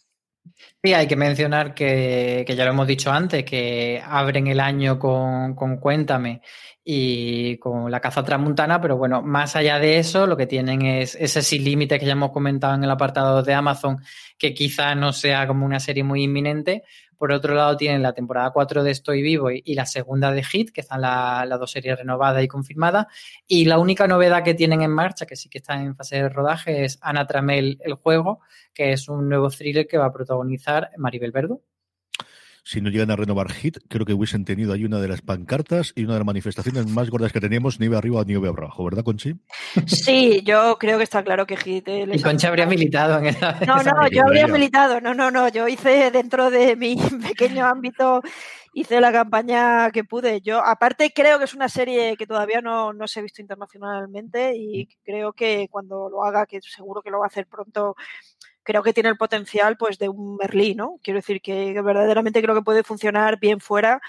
Sí, hay que mencionar que, ya lo hemos dicho antes, que abren el año con, con Cuéntame y con la caza tramuntana, pero bueno, más allá de eso, lo que tienen es ese sin límite que ya hemos comentado en el apartado de Amazon, que quizá no sea como una serie muy inminente. Por otro lado, tienen la temporada 4 de Estoy Vivo y, la segunda de Hit, que están las dos series renovadas y confirmadas. Y la única novedad que tienen en marcha, que sí que está en fase de rodaje, es Ana Tramel, el juego, que es un nuevo thriller que va a protagonizar Maribel Verdu si no llegan a renovar HIT, creo que hubiesen tenido ahí una de las pancartas y una de las manifestaciones más gordas que teníamos, nieve arriba, nieve abajo, ¿verdad, Conchi? Sí, yo creo que está claro que HIT... Eh, y Conchi habría militado en esa... No, no, yo habría militado, no, no, no, yo hice dentro de mi <laughs> pequeño ámbito hice la campaña que pude. Yo, aparte, creo que es una serie que todavía no, no se ha visto internacionalmente y creo que cuando lo haga, que seguro que lo va a hacer pronto, creo que tiene el potencial pues de un Merlí, ¿no? Quiero decir que verdaderamente creo que puede funcionar bien fuera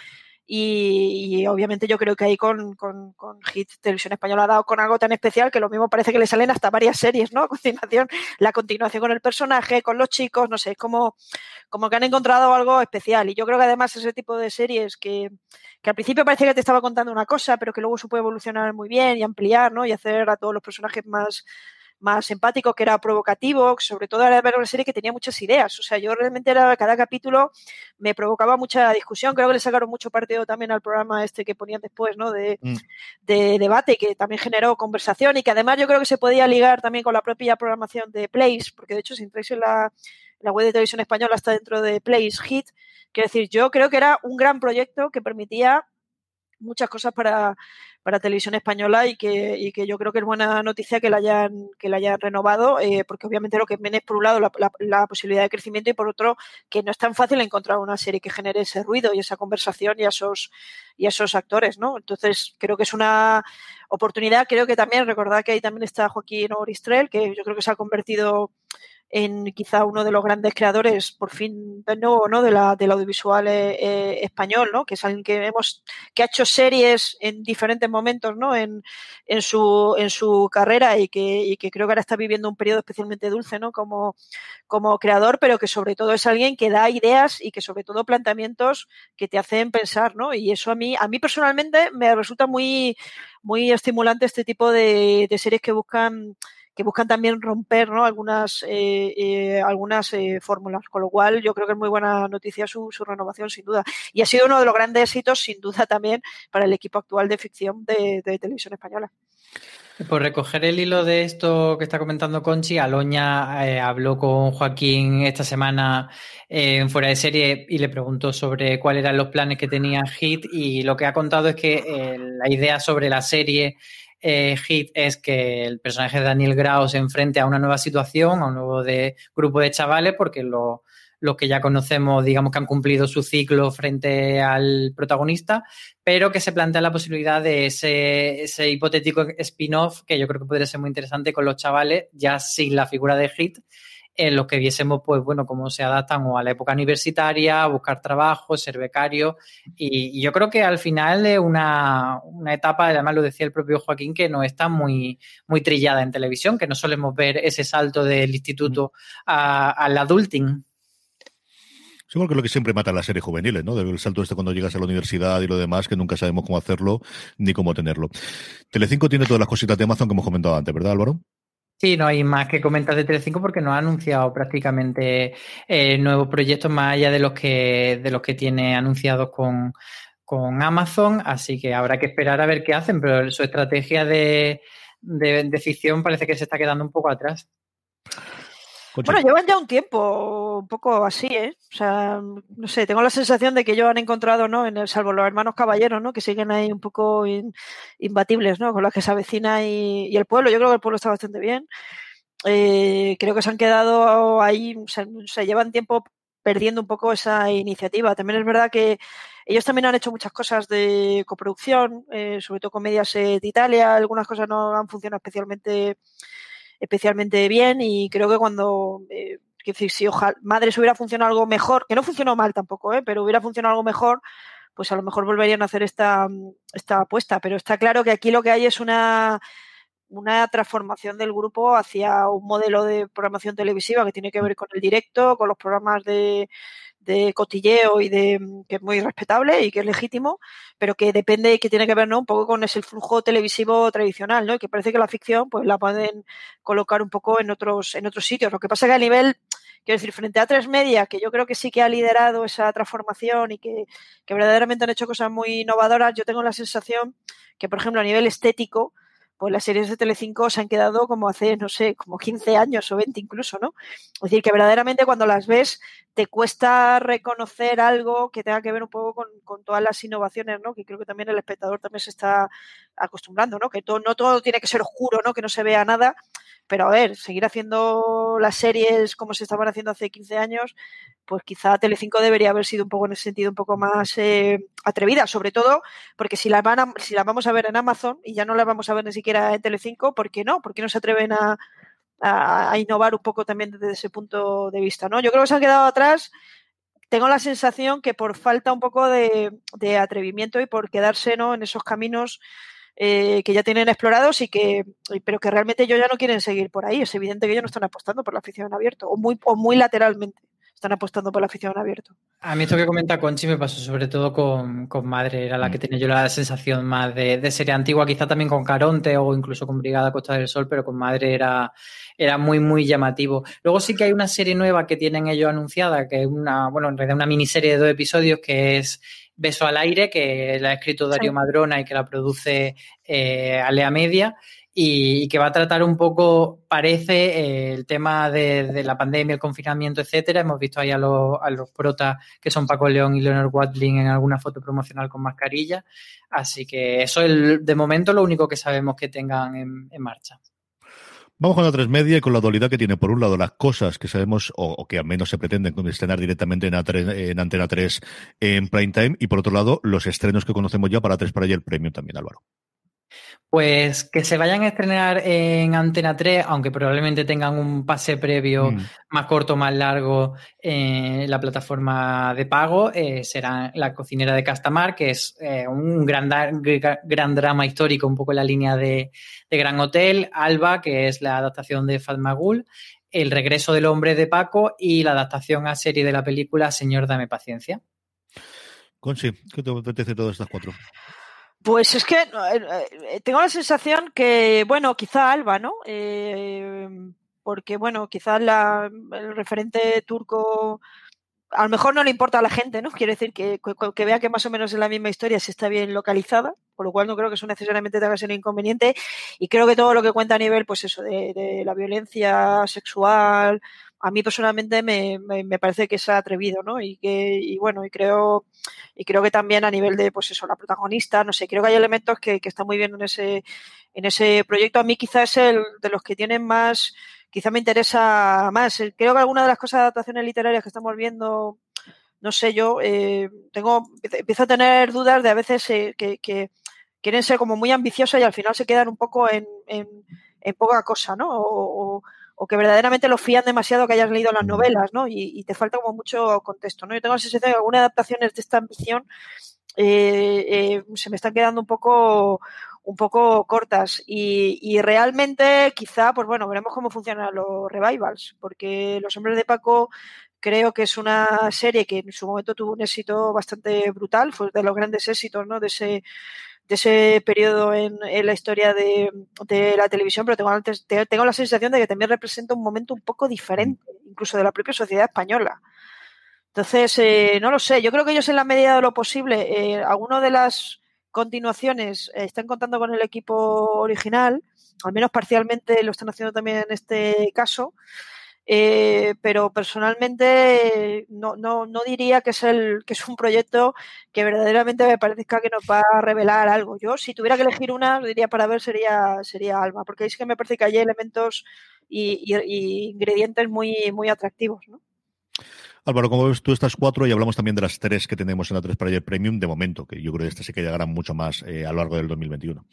y, obviamente yo creo que ahí con, con, Hit Televisión Española ha dado con algo tan especial que lo mismo parece que le salen hasta varias series, ¿no? <laughs> A continuación, la continuación con el personaje, con los chicos, no sé, es como, como que han encontrado algo especial. Y yo creo que además ese tipo de series que, que al principio parece que te estaba contando una cosa, pero que luego se puede evolucionar muy bien y ampliar, ¿no? Y hacer a todos los personajes más, más empático, que era provocativo, sobre todo era ver una serie que tenía muchas ideas. O sea, yo realmente era, cada capítulo me provocaba mucha discusión. Creo que le sacaron mucho partido también al programa este que ponían después, ¿no? De, mm. de debate, que también generó conversación y que además yo creo que se podía ligar también con la propia programación de Place, porque de hecho si entráis en la, la web de televisión española está dentro de Place Hit. Quiero decir, yo creo que era un gran proyecto que permitía muchas cosas para, para televisión española y que, y que yo creo que es buena noticia que la hayan, que la hayan renovado, eh, porque obviamente lo que viene es por un lado la, la, posibilidad de crecimiento y por otro que no es tan fácil encontrar una serie que genere ese ruido y esa conversación y esos, y esos actores, ¿no? Entonces creo que es una oportunidad, creo que también recordad que ahí también está Joaquín Oristrel, que yo creo que se ha convertido en quizá uno de los grandes creadores, por fin de nuevo, ¿no? De la, del audiovisual eh, eh, español, ¿no? Que es alguien que hemos, que ha hecho series en diferentes momentos, ¿no? En, en su, en su carrera y que, y que creo que ahora está viviendo un periodo especialmente dulce, ¿no? Como, como creador, pero que sobre todo es alguien que da ideas y que sobre todo planteamientos que te hacen pensar, ¿no? Y eso a mí, a mí personalmente me resulta muy, muy estimulante este tipo de, de series que buscan que buscan también romper ¿no? algunas, eh, eh, algunas eh, fórmulas, con lo cual yo creo que es muy buena noticia su, renovación, sin duda. Y ha sido uno de los grandes éxitos, sin duda, también para el equipo actual de ficción de, televisión española. Por recoger el hilo de esto que está comentando Conchi, Aloña habló con Joaquín esta semana en fuera de serie y le preguntó sobre cuáles eran los planes que tenía Hit y lo que ha contado es que la idea sobre la serie eh, hit es que el personaje de Daniel Grau se enfrente a una nueva situación, a un nuevo grupo de chavales, porque los que ya conocemos, digamos que han cumplido su ciclo frente al protagonista, pero que se plantea la posibilidad de ese, ese hipotético spin-off que yo creo que podría ser muy interesante con los chavales, ya sin la figura de Hit, en los que viésemos, pues bueno, cómo se adaptan o a la época universitaria, a buscar trabajo, ser becario. Y, yo creo que al final es una, una, etapa, además lo decía el propio Joaquín, que no está muy, muy trillada en televisión, que no solemos ver ese salto del instituto al adulting. Sí, porque es lo que siempre mata a las series juveniles, ¿no? El salto este cuando llegas a la universidad y lo demás, que nunca sabemos cómo hacerlo ni cómo tenerlo. Telecinco tiene todas las cositas de Amazon que hemos comentado antes, ¿verdad, Álvaro? Sí, no hay más que comentar de Telecinco porque no ha anunciado prácticamente eh, nuevos proyectos más allá de los que de los que tiene anunciados con, con Amazon, así que habrá que esperar a ver qué hacen, pero su estrategia de, de ficción parece que se está quedando un poco atrás. Bueno, llevan ya un tiempo un poco así, ¿eh? O sea, no sé, tengo la sensación de que ellos han encontrado, ¿no? En el, salvo los hermanos caballeros, ¿no? Que siguen ahí un poco imbatibles, ¿no? Con los que se avecina y, el pueblo. Yo creo que el pueblo está bastante bien. Eh, creo que se han quedado ahí, se, se llevan tiempo perdiendo un poco esa iniciativa. También es verdad que ellos también han hecho muchas cosas de coproducción, eh, sobre todo comedias de Italia. Algunas cosas no han funcionado especialmente especialmente bien y creo que cuando, eh, decir, si ojalá Madres hubiera funcionado algo mejor, que no funcionó mal tampoco, ¿eh? pero hubiera funcionado algo mejor, pues a lo mejor volverían a hacer esta, esta apuesta. Pero está claro que aquí lo que hay es una una transformación del grupo hacia un modelo de programación televisiva que tiene que ver con el directo, con los programas de, de cotilleo y de que es muy respetable y que es legítimo, pero que depende que tiene que ver ¿no? un poco con ese flujo televisivo tradicional, ¿no? Y que parece que la ficción pues la pueden colocar un poco en otros en otros sitios. Lo que pasa que a nivel quiero decir, frente a tres media, que yo creo que sí que ha liderado esa transformación y que, que verdaderamente han hecho cosas muy innovadoras, yo tengo la sensación que, por ejemplo, a nivel estético, pues las series de Telecinco se han quedado como hace, no sé, como 15 años o 20 incluso, ¿no? Es decir, que verdaderamente cuando las ves te cuesta reconocer algo que tenga que ver un poco con, con todas las innovaciones, ¿no? Que creo que también el espectador también se está acostumbrando, ¿no? Que todo, no todo tiene que ser oscuro, ¿no? Que no se vea nada, pero a ver, seguir haciendo las series como se estaban haciendo hace 15 años, pues quizá Telecinco debería haber sido un poco en ese sentido un poco más eh, atrevida, sobre todo porque si la, van a, si la vamos a ver en Amazon y ya no la vamos a ver ni siquiera en Telecinco, ¿por qué no? ¿Por qué no se atreven a, innovar un poco también desde ese punto de vista? ¿no? Yo creo que se han quedado atrás tengo la sensación que por falta un poco de, de atrevimiento y por quedarse ¿no? en esos caminos eh, que ya tienen explorados y que, pero que realmente ellos ya no quieren seguir por ahí. Es evidente que ellos no están apostando por la afición en abierto, o muy, o muy lateralmente están apostando por la afición en abierto. A mí esto que comenta Conchi me pasó sobre todo con, con Madre, era la que tenía yo la sensación más de, de, serie antigua, quizá también con Caronte o incluso con Brigada Costa del Sol, pero con Madre era, era muy, muy llamativo. Luego sí que hay una serie nueva que tienen ellos anunciada, que es una, bueno, en realidad una miniserie de dos episodios que es Beso al aire, que la ha escrito Darío sí. Madrona y que la produce eh, Alea Media y, que va a tratar un poco, parece, eh, el tema de, de, la pandemia, el confinamiento, etcétera. Hemos visto ahí a los, a los protas que son Paco León y Leonard Watling en alguna foto promocional con mascarilla. Así que eso es de momento lo único que sabemos que tengan en, en marcha. Vamos con la tres media y con la dualidad que tiene, por un lado, las cosas que sabemos o, que al menos se pretenden estrenar directamente en, en, Antena 3 en prime time, y por otro lado, los estrenos que conocemos ya para 3 para allá el premio también, Álvaro. Pues que se vayan a estrenar en Antena 3, aunque probablemente tengan un pase previo mm. más corto, más largo en la plataforma de pago, eh, será La cocinera de Castamar, que es eh, un gran, gran drama histórico, un poco en la línea de, de, Gran Hotel, Alba, que es la adaptación de Fatmagul, El regreso del hombre de Paco y la adaptación a serie de la película Señor, dame paciencia. Conchi, ¿qué te apetece todas estas cuatro? Pues es que eh, tengo la sensación que, bueno, quizá Alba, ¿no? Eh, porque, bueno, quizás la, el referente turco a lo mejor no le importa a la gente, ¿no? Quiere decir que, que, que, vea que más o menos es la misma historia si está bien localizada, por lo cual no creo que eso necesariamente tenga que ser inconveniente. Y creo que todo lo que cuenta a nivel, pues eso, de, de la violencia sexual, a mí personalmente me, me, parece que es atrevido, ¿no? Y que, y bueno, y creo, y creo que también a nivel de, pues eso, la protagonista, no sé, creo que hay elementos que, que están muy bien en ese, en ese proyecto. A mí quizás es el de los que tienen más, quizá me interesa más. Creo que alguna de las cosas de adaptaciones literarias que estamos viendo, no sé yo, eh, tengo, empiezo a tener dudas de a veces eh, que, quieren ser como muy ambiciosas y al final se quedan un poco en, en, poca cosa, ¿no? O, o que verdaderamente lo fían demasiado que hayas leído las novelas, ¿no? Y, te falta como mucho contexto, ¿no? Yo tengo la sensación de que algunas adaptaciones de esta ambición eh, eh, se me están quedando un poco un poco cortas y, y, realmente quizá, pues bueno, veremos cómo funcionan los revivals, porque Los Hombres de Paco creo que es una serie que en su momento tuvo un éxito bastante brutal, fue de los grandes éxitos, ¿no? De ese de ese periodo en, en la historia de, de, la televisión, pero tengo, antes, tengo la sensación de que también representa un momento un poco diferente, incluso de la propia sociedad española. Entonces, eh, no lo sé, yo creo que ellos en la medida de lo posible, eh, alguno de las continuaciones eh, están contando con el equipo original, al menos parcialmente lo están haciendo también en este caso, eh, pero personalmente no, no, no, diría que es, el, que es un proyecto que verdaderamente me parezca que nos va a revelar algo. Yo, si tuviera que elegir una, diría para ver, sería, sería Alma, porque es que me parece que hay elementos y, ingredientes muy, muy atractivos. ¿no? Álvaro, como ves tú estas cuatro y hablamos también de las tres que tenemos en la 3 Player Premium de momento, que yo creo que estas que llegarán mucho más eh, a lo largo del 2021.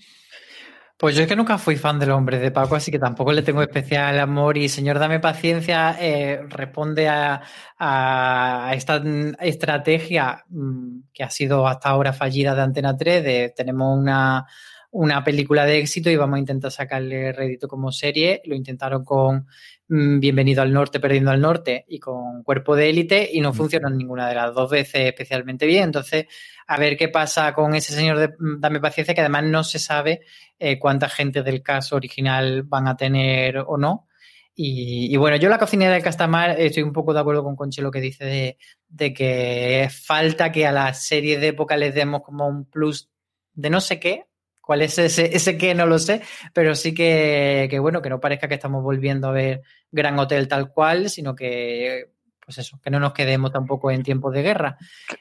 Pues yo es que nunca fui fan del hombre de Paco, así que tampoco le tengo especial amor. Y señor, dame paciencia, eh, responde a, a, esta estrategia mm, que ha sido hasta ahora fallida de Antena 3, de tenemos una, una película de éxito y vamos a intentar sacarle rédito como serie. Lo intentaron con mm, Bienvenido al Norte, Perdiendo al Norte y con Cuerpo de Élite y no funcionó ninguna de las dos veces especialmente bien. Entonces, a ver qué pasa con ese señor de mm, Dame Paciencia, que además no se sabe eh, cuánta gente del caso original van a tener o no. Y, bueno, yo la cocinera del Castamar estoy un poco de acuerdo con Conche lo que dice de, que falta que a las series de época les demos como un plus de no sé qué. ¿Cuál es ese, qué? No lo sé, pero sí que, que, bueno, que no parezca que estamos volviendo a ver Gran Hotel tal cual, sino que pues eso, que no nos quedemos tampoco en tiempos de guerra.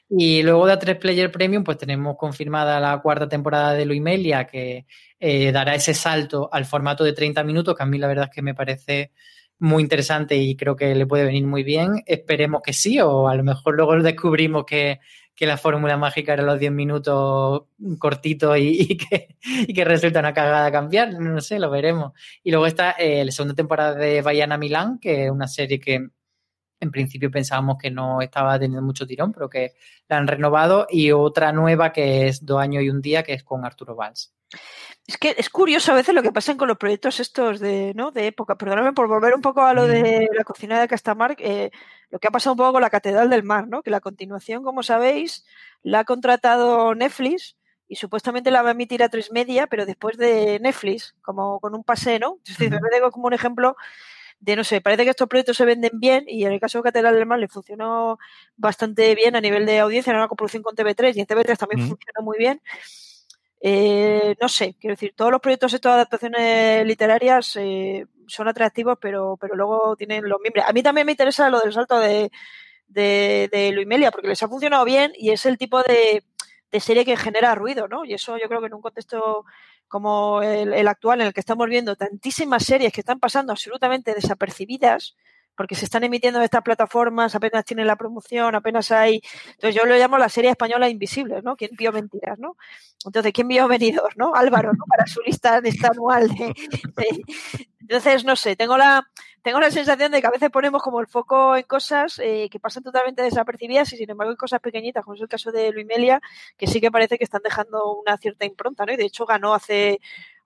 Y luego de A3 Player Premium, pues tenemos confirmada la cuarta temporada de Luimelia, que eh, dará ese salto al formato de 30 minutos, que a mí la verdad es que me parece muy interesante y creo que le puede venir muy bien. Esperemos que sí, o a lo mejor luego descubrimos que, que la fórmula mágica era los 10 minutos cortitos y, que, y, que, resulta una cagada cambiar. No sé, lo veremos. Y luego está eh, la segunda temporada de Bayana Milán, que es una serie que en principio pensábamos que no estaba teniendo mucho tirón, pero que la han renovado. Y otra nueva que es Dos años y un día, que es con Arturo Valls. Es que es curioso a veces lo que pasa con los proyectos estos de, ¿no? de época. Perdóname por volver un poco a lo de mm. la cocina de Castamar, eh, lo que ha pasado un poco con la Catedral del Mar, ¿no? Que la continuación, como sabéis, la ha contratado Netflix y supuestamente la va a emitir a tres media, pero después de Netflix, como con un pase, ¿no? Es decir, me digo como un ejemplo de no sé, parece que estos proyectos se venden bien y en el caso de Catedral del Mar le funcionó bastante bien a nivel de audiencia, era una coproducción con TV3 y en TV3 también funcionó muy bien. Eh, no sé, quiero decir, todos los proyectos estos de adaptaciones literarias eh, son atractivos, pero, pero luego tienen los miembros. A mí también me interesa lo del salto de, de, de Luimelia, porque les ha funcionado bien y es el tipo de, de serie que genera ruido, ¿no? Y eso yo creo que en un contexto como el, actual, en el que estamos viendo tantísimas series que están pasando absolutamente desapercibidas, porque se están emitiendo en estas plataformas, apenas tienen la promoción, apenas hay. Entonces yo lo llamo la serie española invisible, ¿no? ¿Quién vio mentiras, no? Entonces, ¿quién vio venidor, no? Álvaro, ¿no? Para su lista de anual de, Entonces, no sé, tengo la, tengo la sensación de que a veces ponemos como el foco en cosas eh, que pasan totalmente desapercibidas y sin embargo hay cosas pequeñitas, como es el caso de Luimelia, que sí que parece que están dejando una cierta impronta, ¿no? Y de hecho ganó hace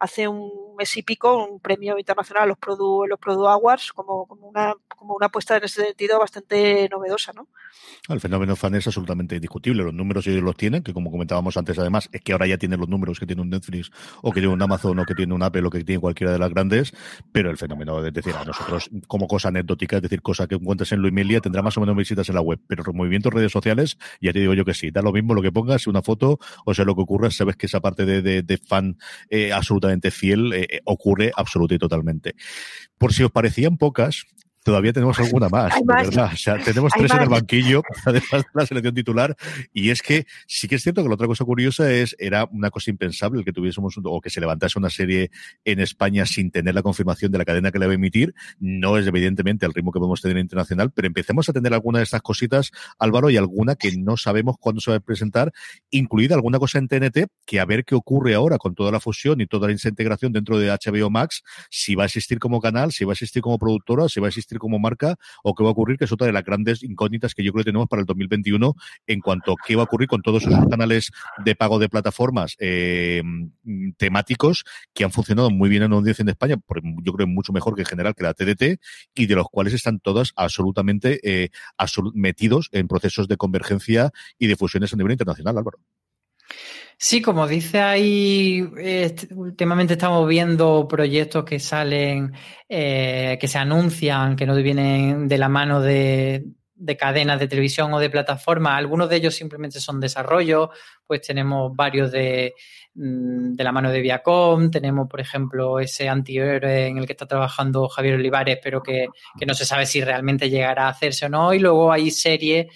hace un mes y pico un premio internacional los Produ, los Produ Awards como, como, una, como una apuesta en ese sentido bastante novedosa, ¿no? El fenómeno fan es absolutamente indiscutible. Los números ellos los tienen, que como comentábamos antes, además, es que ahora ya tienen los números que tiene un Netflix o que tiene un Amazon o que tiene un Apple o que tiene cualquiera de las grandes, pero el fenómeno, es decir, a nosotros como cosa anecdótica, es decir, cosa que encuentres en Luimelia, tendrá más o menos visitas en la web, pero los movimientos redes sociales, ya te digo yo que sí, da lo mismo lo que pongas, una foto, o sea, lo que ocurra, sabes que esa parte de, de, fan eh, absolutamente fiel eh, eh, ocurre absolutamente y totalmente. Por si os parecían pocas, todavía tenemos alguna más, de verdad. O sea, tenemos tres en el banquillo, <laughs> además de la selección titular. Y es que sí que es cierto que la otra cosa curiosa es, era una cosa impensable el que tuviésemos, o que se levantase una serie en España sin tener la confirmación de la cadena que la va a emitir. No es evidentemente el ritmo que podemos tener internacional, pero empecemos a tener alguna de estas cositas, Álvaro, y alguna que no sabemos cuándo se va a presentar, incluida alguna cosa en TNT, que a ver qué ocurre ahora con toda la fusión y toda la integración dentro de HBO Max, si va a existir como canal, si va a existir como productora, si va a existir como marca o qué va a ocurrir, que es otra de las grandes incógnitas que yo creo que tenemos para el 2021 en cuanto a qué va a ocurrir con todos esos canales de pago de plataformas eh, temáticos que han funcionado muy bien en audiencia en España, yo creo mucho mejor que en general que la TDT y de los cuales están todas absolutamente eh, metidos en procesos de convergencia y de fusiones a nivel internacional, Álvaro. Sí, como dice ahí, últimamente estamos viendo proyectos que salen, eh, que se anuncian, que no vienen de la mano de, cadenas de televisión o de plataformas. Algunos de ellos simplemente son desarrollo, pues tenemos varios de, mm, de la mano de Viacom, tenemos, por ejemplo, ese antihéroe en el que está trabajando Javier Olivares, pero que, que no se sabe si realmente llegará a hacerse o no. Y luego hay series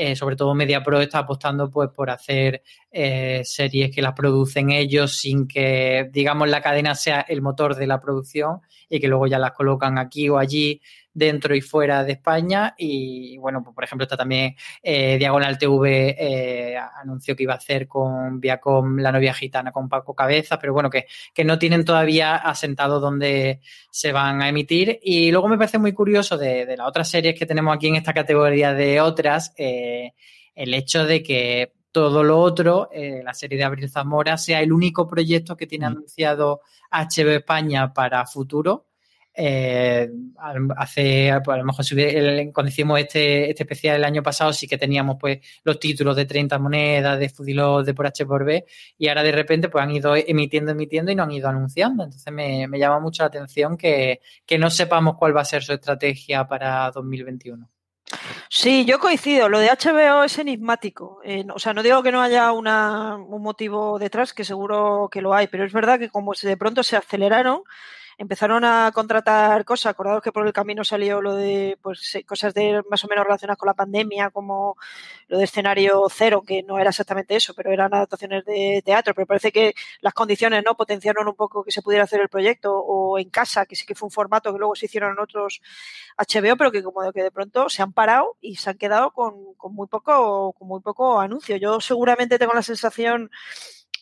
eh, sobre todo MediaPro está apostando pues por hacer eh, series que las producen ellos sin que, digamos, la cadena sea el motor de la producción y que luego ya las colocan aquí o allí dentro y fuera de España. Y bueno, pues, por ejemplo, está también eh, Diagonal TV eh, anunció que iba a hacer con Viacom La novia gitana con Paco Cabeza, pero bueno, que, que no tienen todavía asentado dónde se van a emitir. Y luego me parece muy curioso de, de las otras series que tenemos aquí en esta categoría de otras, eh, el hecho de que todo lo otro, eh, la serie de Abril Zamora, sea el único proyecto que tiene mm. anunciado HBO España para futuro. Eh, hace, pues a lo mejor cuando hicimos este, este especial el año pasado sí que teníamos pues los títulos de 30 monedas, de Fudilot, de por H por B y ahora de repente pues han ido emitiendo, emitiendo y no han ido anunciando. Entonces me, llama mucho la atención que, que no sepamos cuál va a ser su estrategia para 2021. Sí, yo coincido. Lo de HBO es enigmático. o sea, no digo que no haya un motivo detrás, que seguro que lo hay, pero es verdad que como de pronto se aceleraron, empezaron a contratar cosas. Acordados que por el camino salió lo de pues, cosas de más o menos relacionadas con la pandemia, como lo de escenario cero, que no era exactamente eso, pero eran adaptaciones de teatro. Pero parece que las condiciones no potenciaron un poco que se pudiera hacer el proyecto, o en casa, que sí que fue un formato que luego se hicieron en otros HBO, pero que como de que de pronto se han parado y se han quedado con, con muy poco, con muy poco anuncio. Yo seguramente tengo la sensación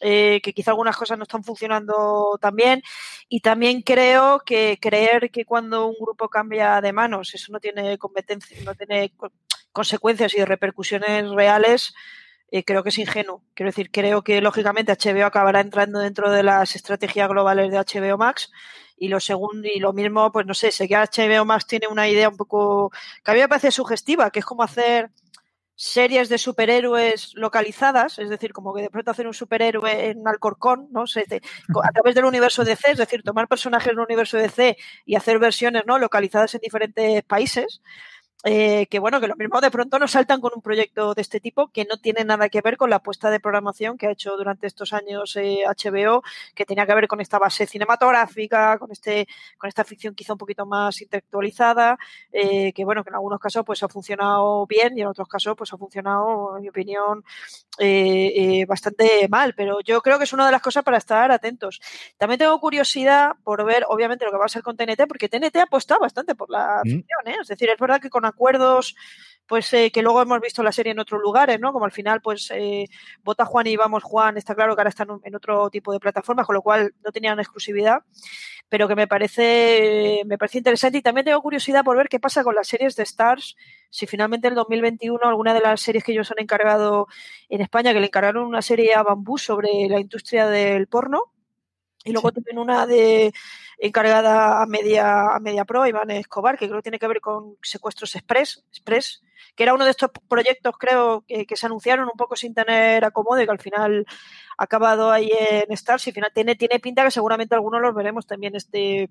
eh, que quizá algunas cosas no están funcionando tan bien. Y también creo que creer que cuando un grupo cambia de manos, eso no tiene competencia, no tiene consecuencias y repercusiones reales, eh, creo que es ingenuo. Quiero decir, creo que lógicamente HBO acabará entrando dentro de las estrategias globales de HBO Max. Y lo segundo, y lo mismo, pues no sé, sé que HBO Max tiene una idea un poco que a mí me parece sugestiva, que es como hacer series de superhéroes localizadas, es decir, como que de pronto hacer un superhéroe en Alcorcón, ¿no? a través del universo DC, es decir, tomar personajes del universo DC y hacer versiones, ¿no? Localizadas en diferentes países. Eh, que bueno, que lo mismo de pronto nos saltan con un proyecto de este tipo que no tiene nada que ver con la apuesta de programación que ha hecho durante estos años HBO, eh, que tenía que ver con esta base cinematográfica, con este, con esta ficción quizá un poquito más intelectualizada, eh, que bueno, que en algunos casos pues ha funcionado bien y en otros casos pues ha funcionado, en mi opinión, bastante mal, pero yo creo que es una de las cosas para estar atentos. También tengo curiosidad por ver, obviamente, lo que va a ser con TNT, porque TNT ha apostado bastante por la mm. ficción, es decir, es verdad que con acuerdos pues eh, que luego hemos visto la serie en otros lugares, ¿no? Como al final, pues eh, vota Juan y vamos Juan, está claro que ahora están en otro tipo de plataformas, con lo cual no tenían exclusividad, pero que me parece, me parece interesante y también tengo curiosidad por ver qué pasa con las series de Stars, si finalmente en el 2021 alguna de las series que ellos han encargado en España, que le encargaron una serie a Bambú sobre la industria del porno, y luego tienen una de encargada a media, a media pro, Iván Escobar, que creo que tiene que ver con secuestros express, express que era uno de estos proyectos, creo, que, se anunciaron un poco sin tener acomodo y que al final ha acabado ahí en Stars y al final tiene, tiene pinta que seguramente algunos los veremos también este,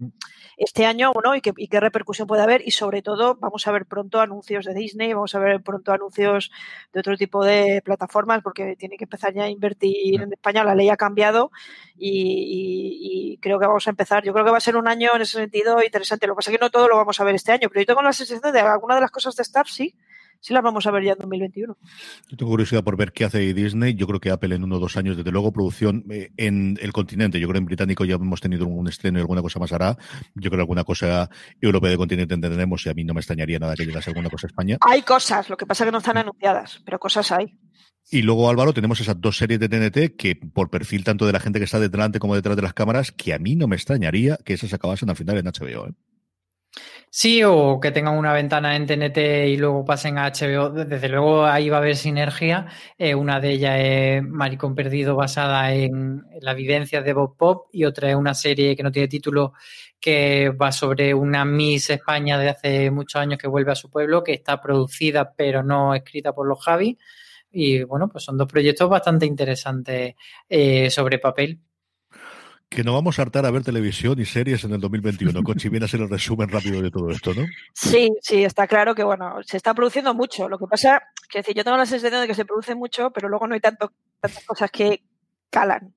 este año ¿no? y, qué, y qué repercusión puede haber. Y sobre todo vamos a ver pronto anuncios de Disney, vamos a ver pronto anuncios de otro tipo de plataformas porque tiene que empezar ya a invertir en España, la ley ha cambiado y, y creo que vamos a empezar, yo creo que va a ser un año en ese sentido interesante, lo que pasa es que no todo lo vamos a ver este año, pero yo tengo la sensación de que alguna de las cosas de Stars sí, sí las vamos a ver ya en 2021. Yo tengo curiosidad por ver qué hace Disney. Yo creo que Apple en uno o dos años, desde luego, producción eh, en el continente. Yo creo que en británico ya hemos tenido un estreno y alguna cosa más hará. Yo creo que alguna cosa europea de continente tendremos y a mí no me extrañaría nada que llegase alguna cosa a España. Hay cosas, lo que pasa es que no están anunciadas, pero cosas hay. Y luego, Álvaro, tenemos esas dos series de TNT que, por perfil tanto de la gente que está delante como detrás de las cámaras, que a mí no me extrañaría que esas acabasen al final en HBO. ¿eh? Sí, o que tengan una ventana en TNT y luego pasen a HBO. Desde luego ahí va a haber sinergia. Eh, una de ellas es Maricón Perdido basada en la vivencia de Bob Pop y otra es una serie que no tiene título que va sobre una Miss España de hace muchos años que vuelve a su pueblo, que está producida pero no escrita por los Javi. Y bueno, pues son dos proyectos bastante interesantes eh, sobre papel que no vamos a hartar a ver televisión y series en el 2021. <laughs> Conchi, viene a ser el resumen rápido de todo esto, ¿no? Sí, sí, está claro que, bueno, se está produciendo mucho. Lo que pasa, que decir, yo tengo la sensación de que se produce mucho, pero luego no hay tanto, tantas cosas que calan.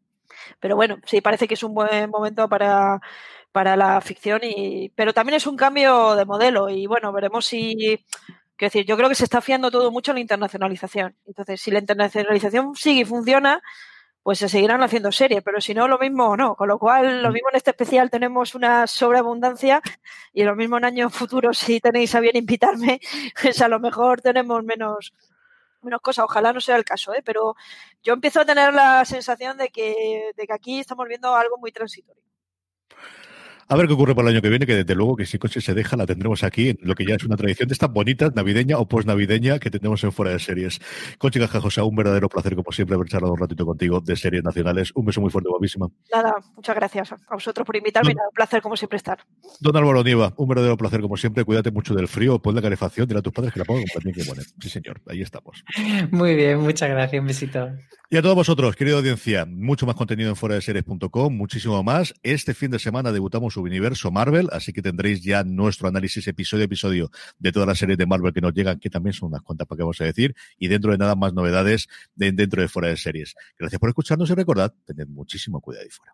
Pero bueno, sí, parece que es un buen momento para, para la ficción, y, pero también es un cambio de modelo y bueno, veremos si... Quiero decir, yo creo que se está fiando todo mucho en la internacionalización. Entonces, si la internacionalización sigue y funciona, pues se seguirán haciendo series, pero si no, lo mismo no. Con lo cual, lo mismo en este especial tenemos una sobreabundancia y lo mismo en años futuros, si tenéis a bien invitarme, <laughs> pues a lo mejor tenemos menos, menos cosas. Ojalá no sea el caso, ¿eh? pero yo empiezo a tener la sensación de que, de que aquí estamos viendo algo muy transitorio. A ver qué ocurre para el año que viene, que desde luego que si Coche se deja, la tendremos aquí, en lo que ya es una tradición de estas bonitas, navideña o post-navideña, que tendremos en fuera de series. Conchi José, un verdadero placer, como siempre, haber charlado un ratito contigo de series nacionales. Un beso muy fuerte, guapísima. Nada, muchas gracias a vosotros por invitarme. un placer, como siempre, estar. Don Álvaro Nieva, un verdadero placer, como siempre. Cuídate mucho del frío, pon la calefacción, dile a tus padres que la pongan también que bueno. Sí, señor, ahí estamos. Muy bien, muchas gracias, un besito. Y a todos vosotros, querida audiencia, mucho más contenido en fuera de series.com, muchísimo más. Este fin de semana debutamos su universo Marvel, así que tendréis ya nuestro análisis episodio a episodio de todas las series de Marvel que nos llegan, que también son unas cuantas para que vamos a decir, y dentro de nada más novedades de, dentro de fuera de series. Gracias por escucharnos y recordad, tened muchísimo cuidado ahí fuera.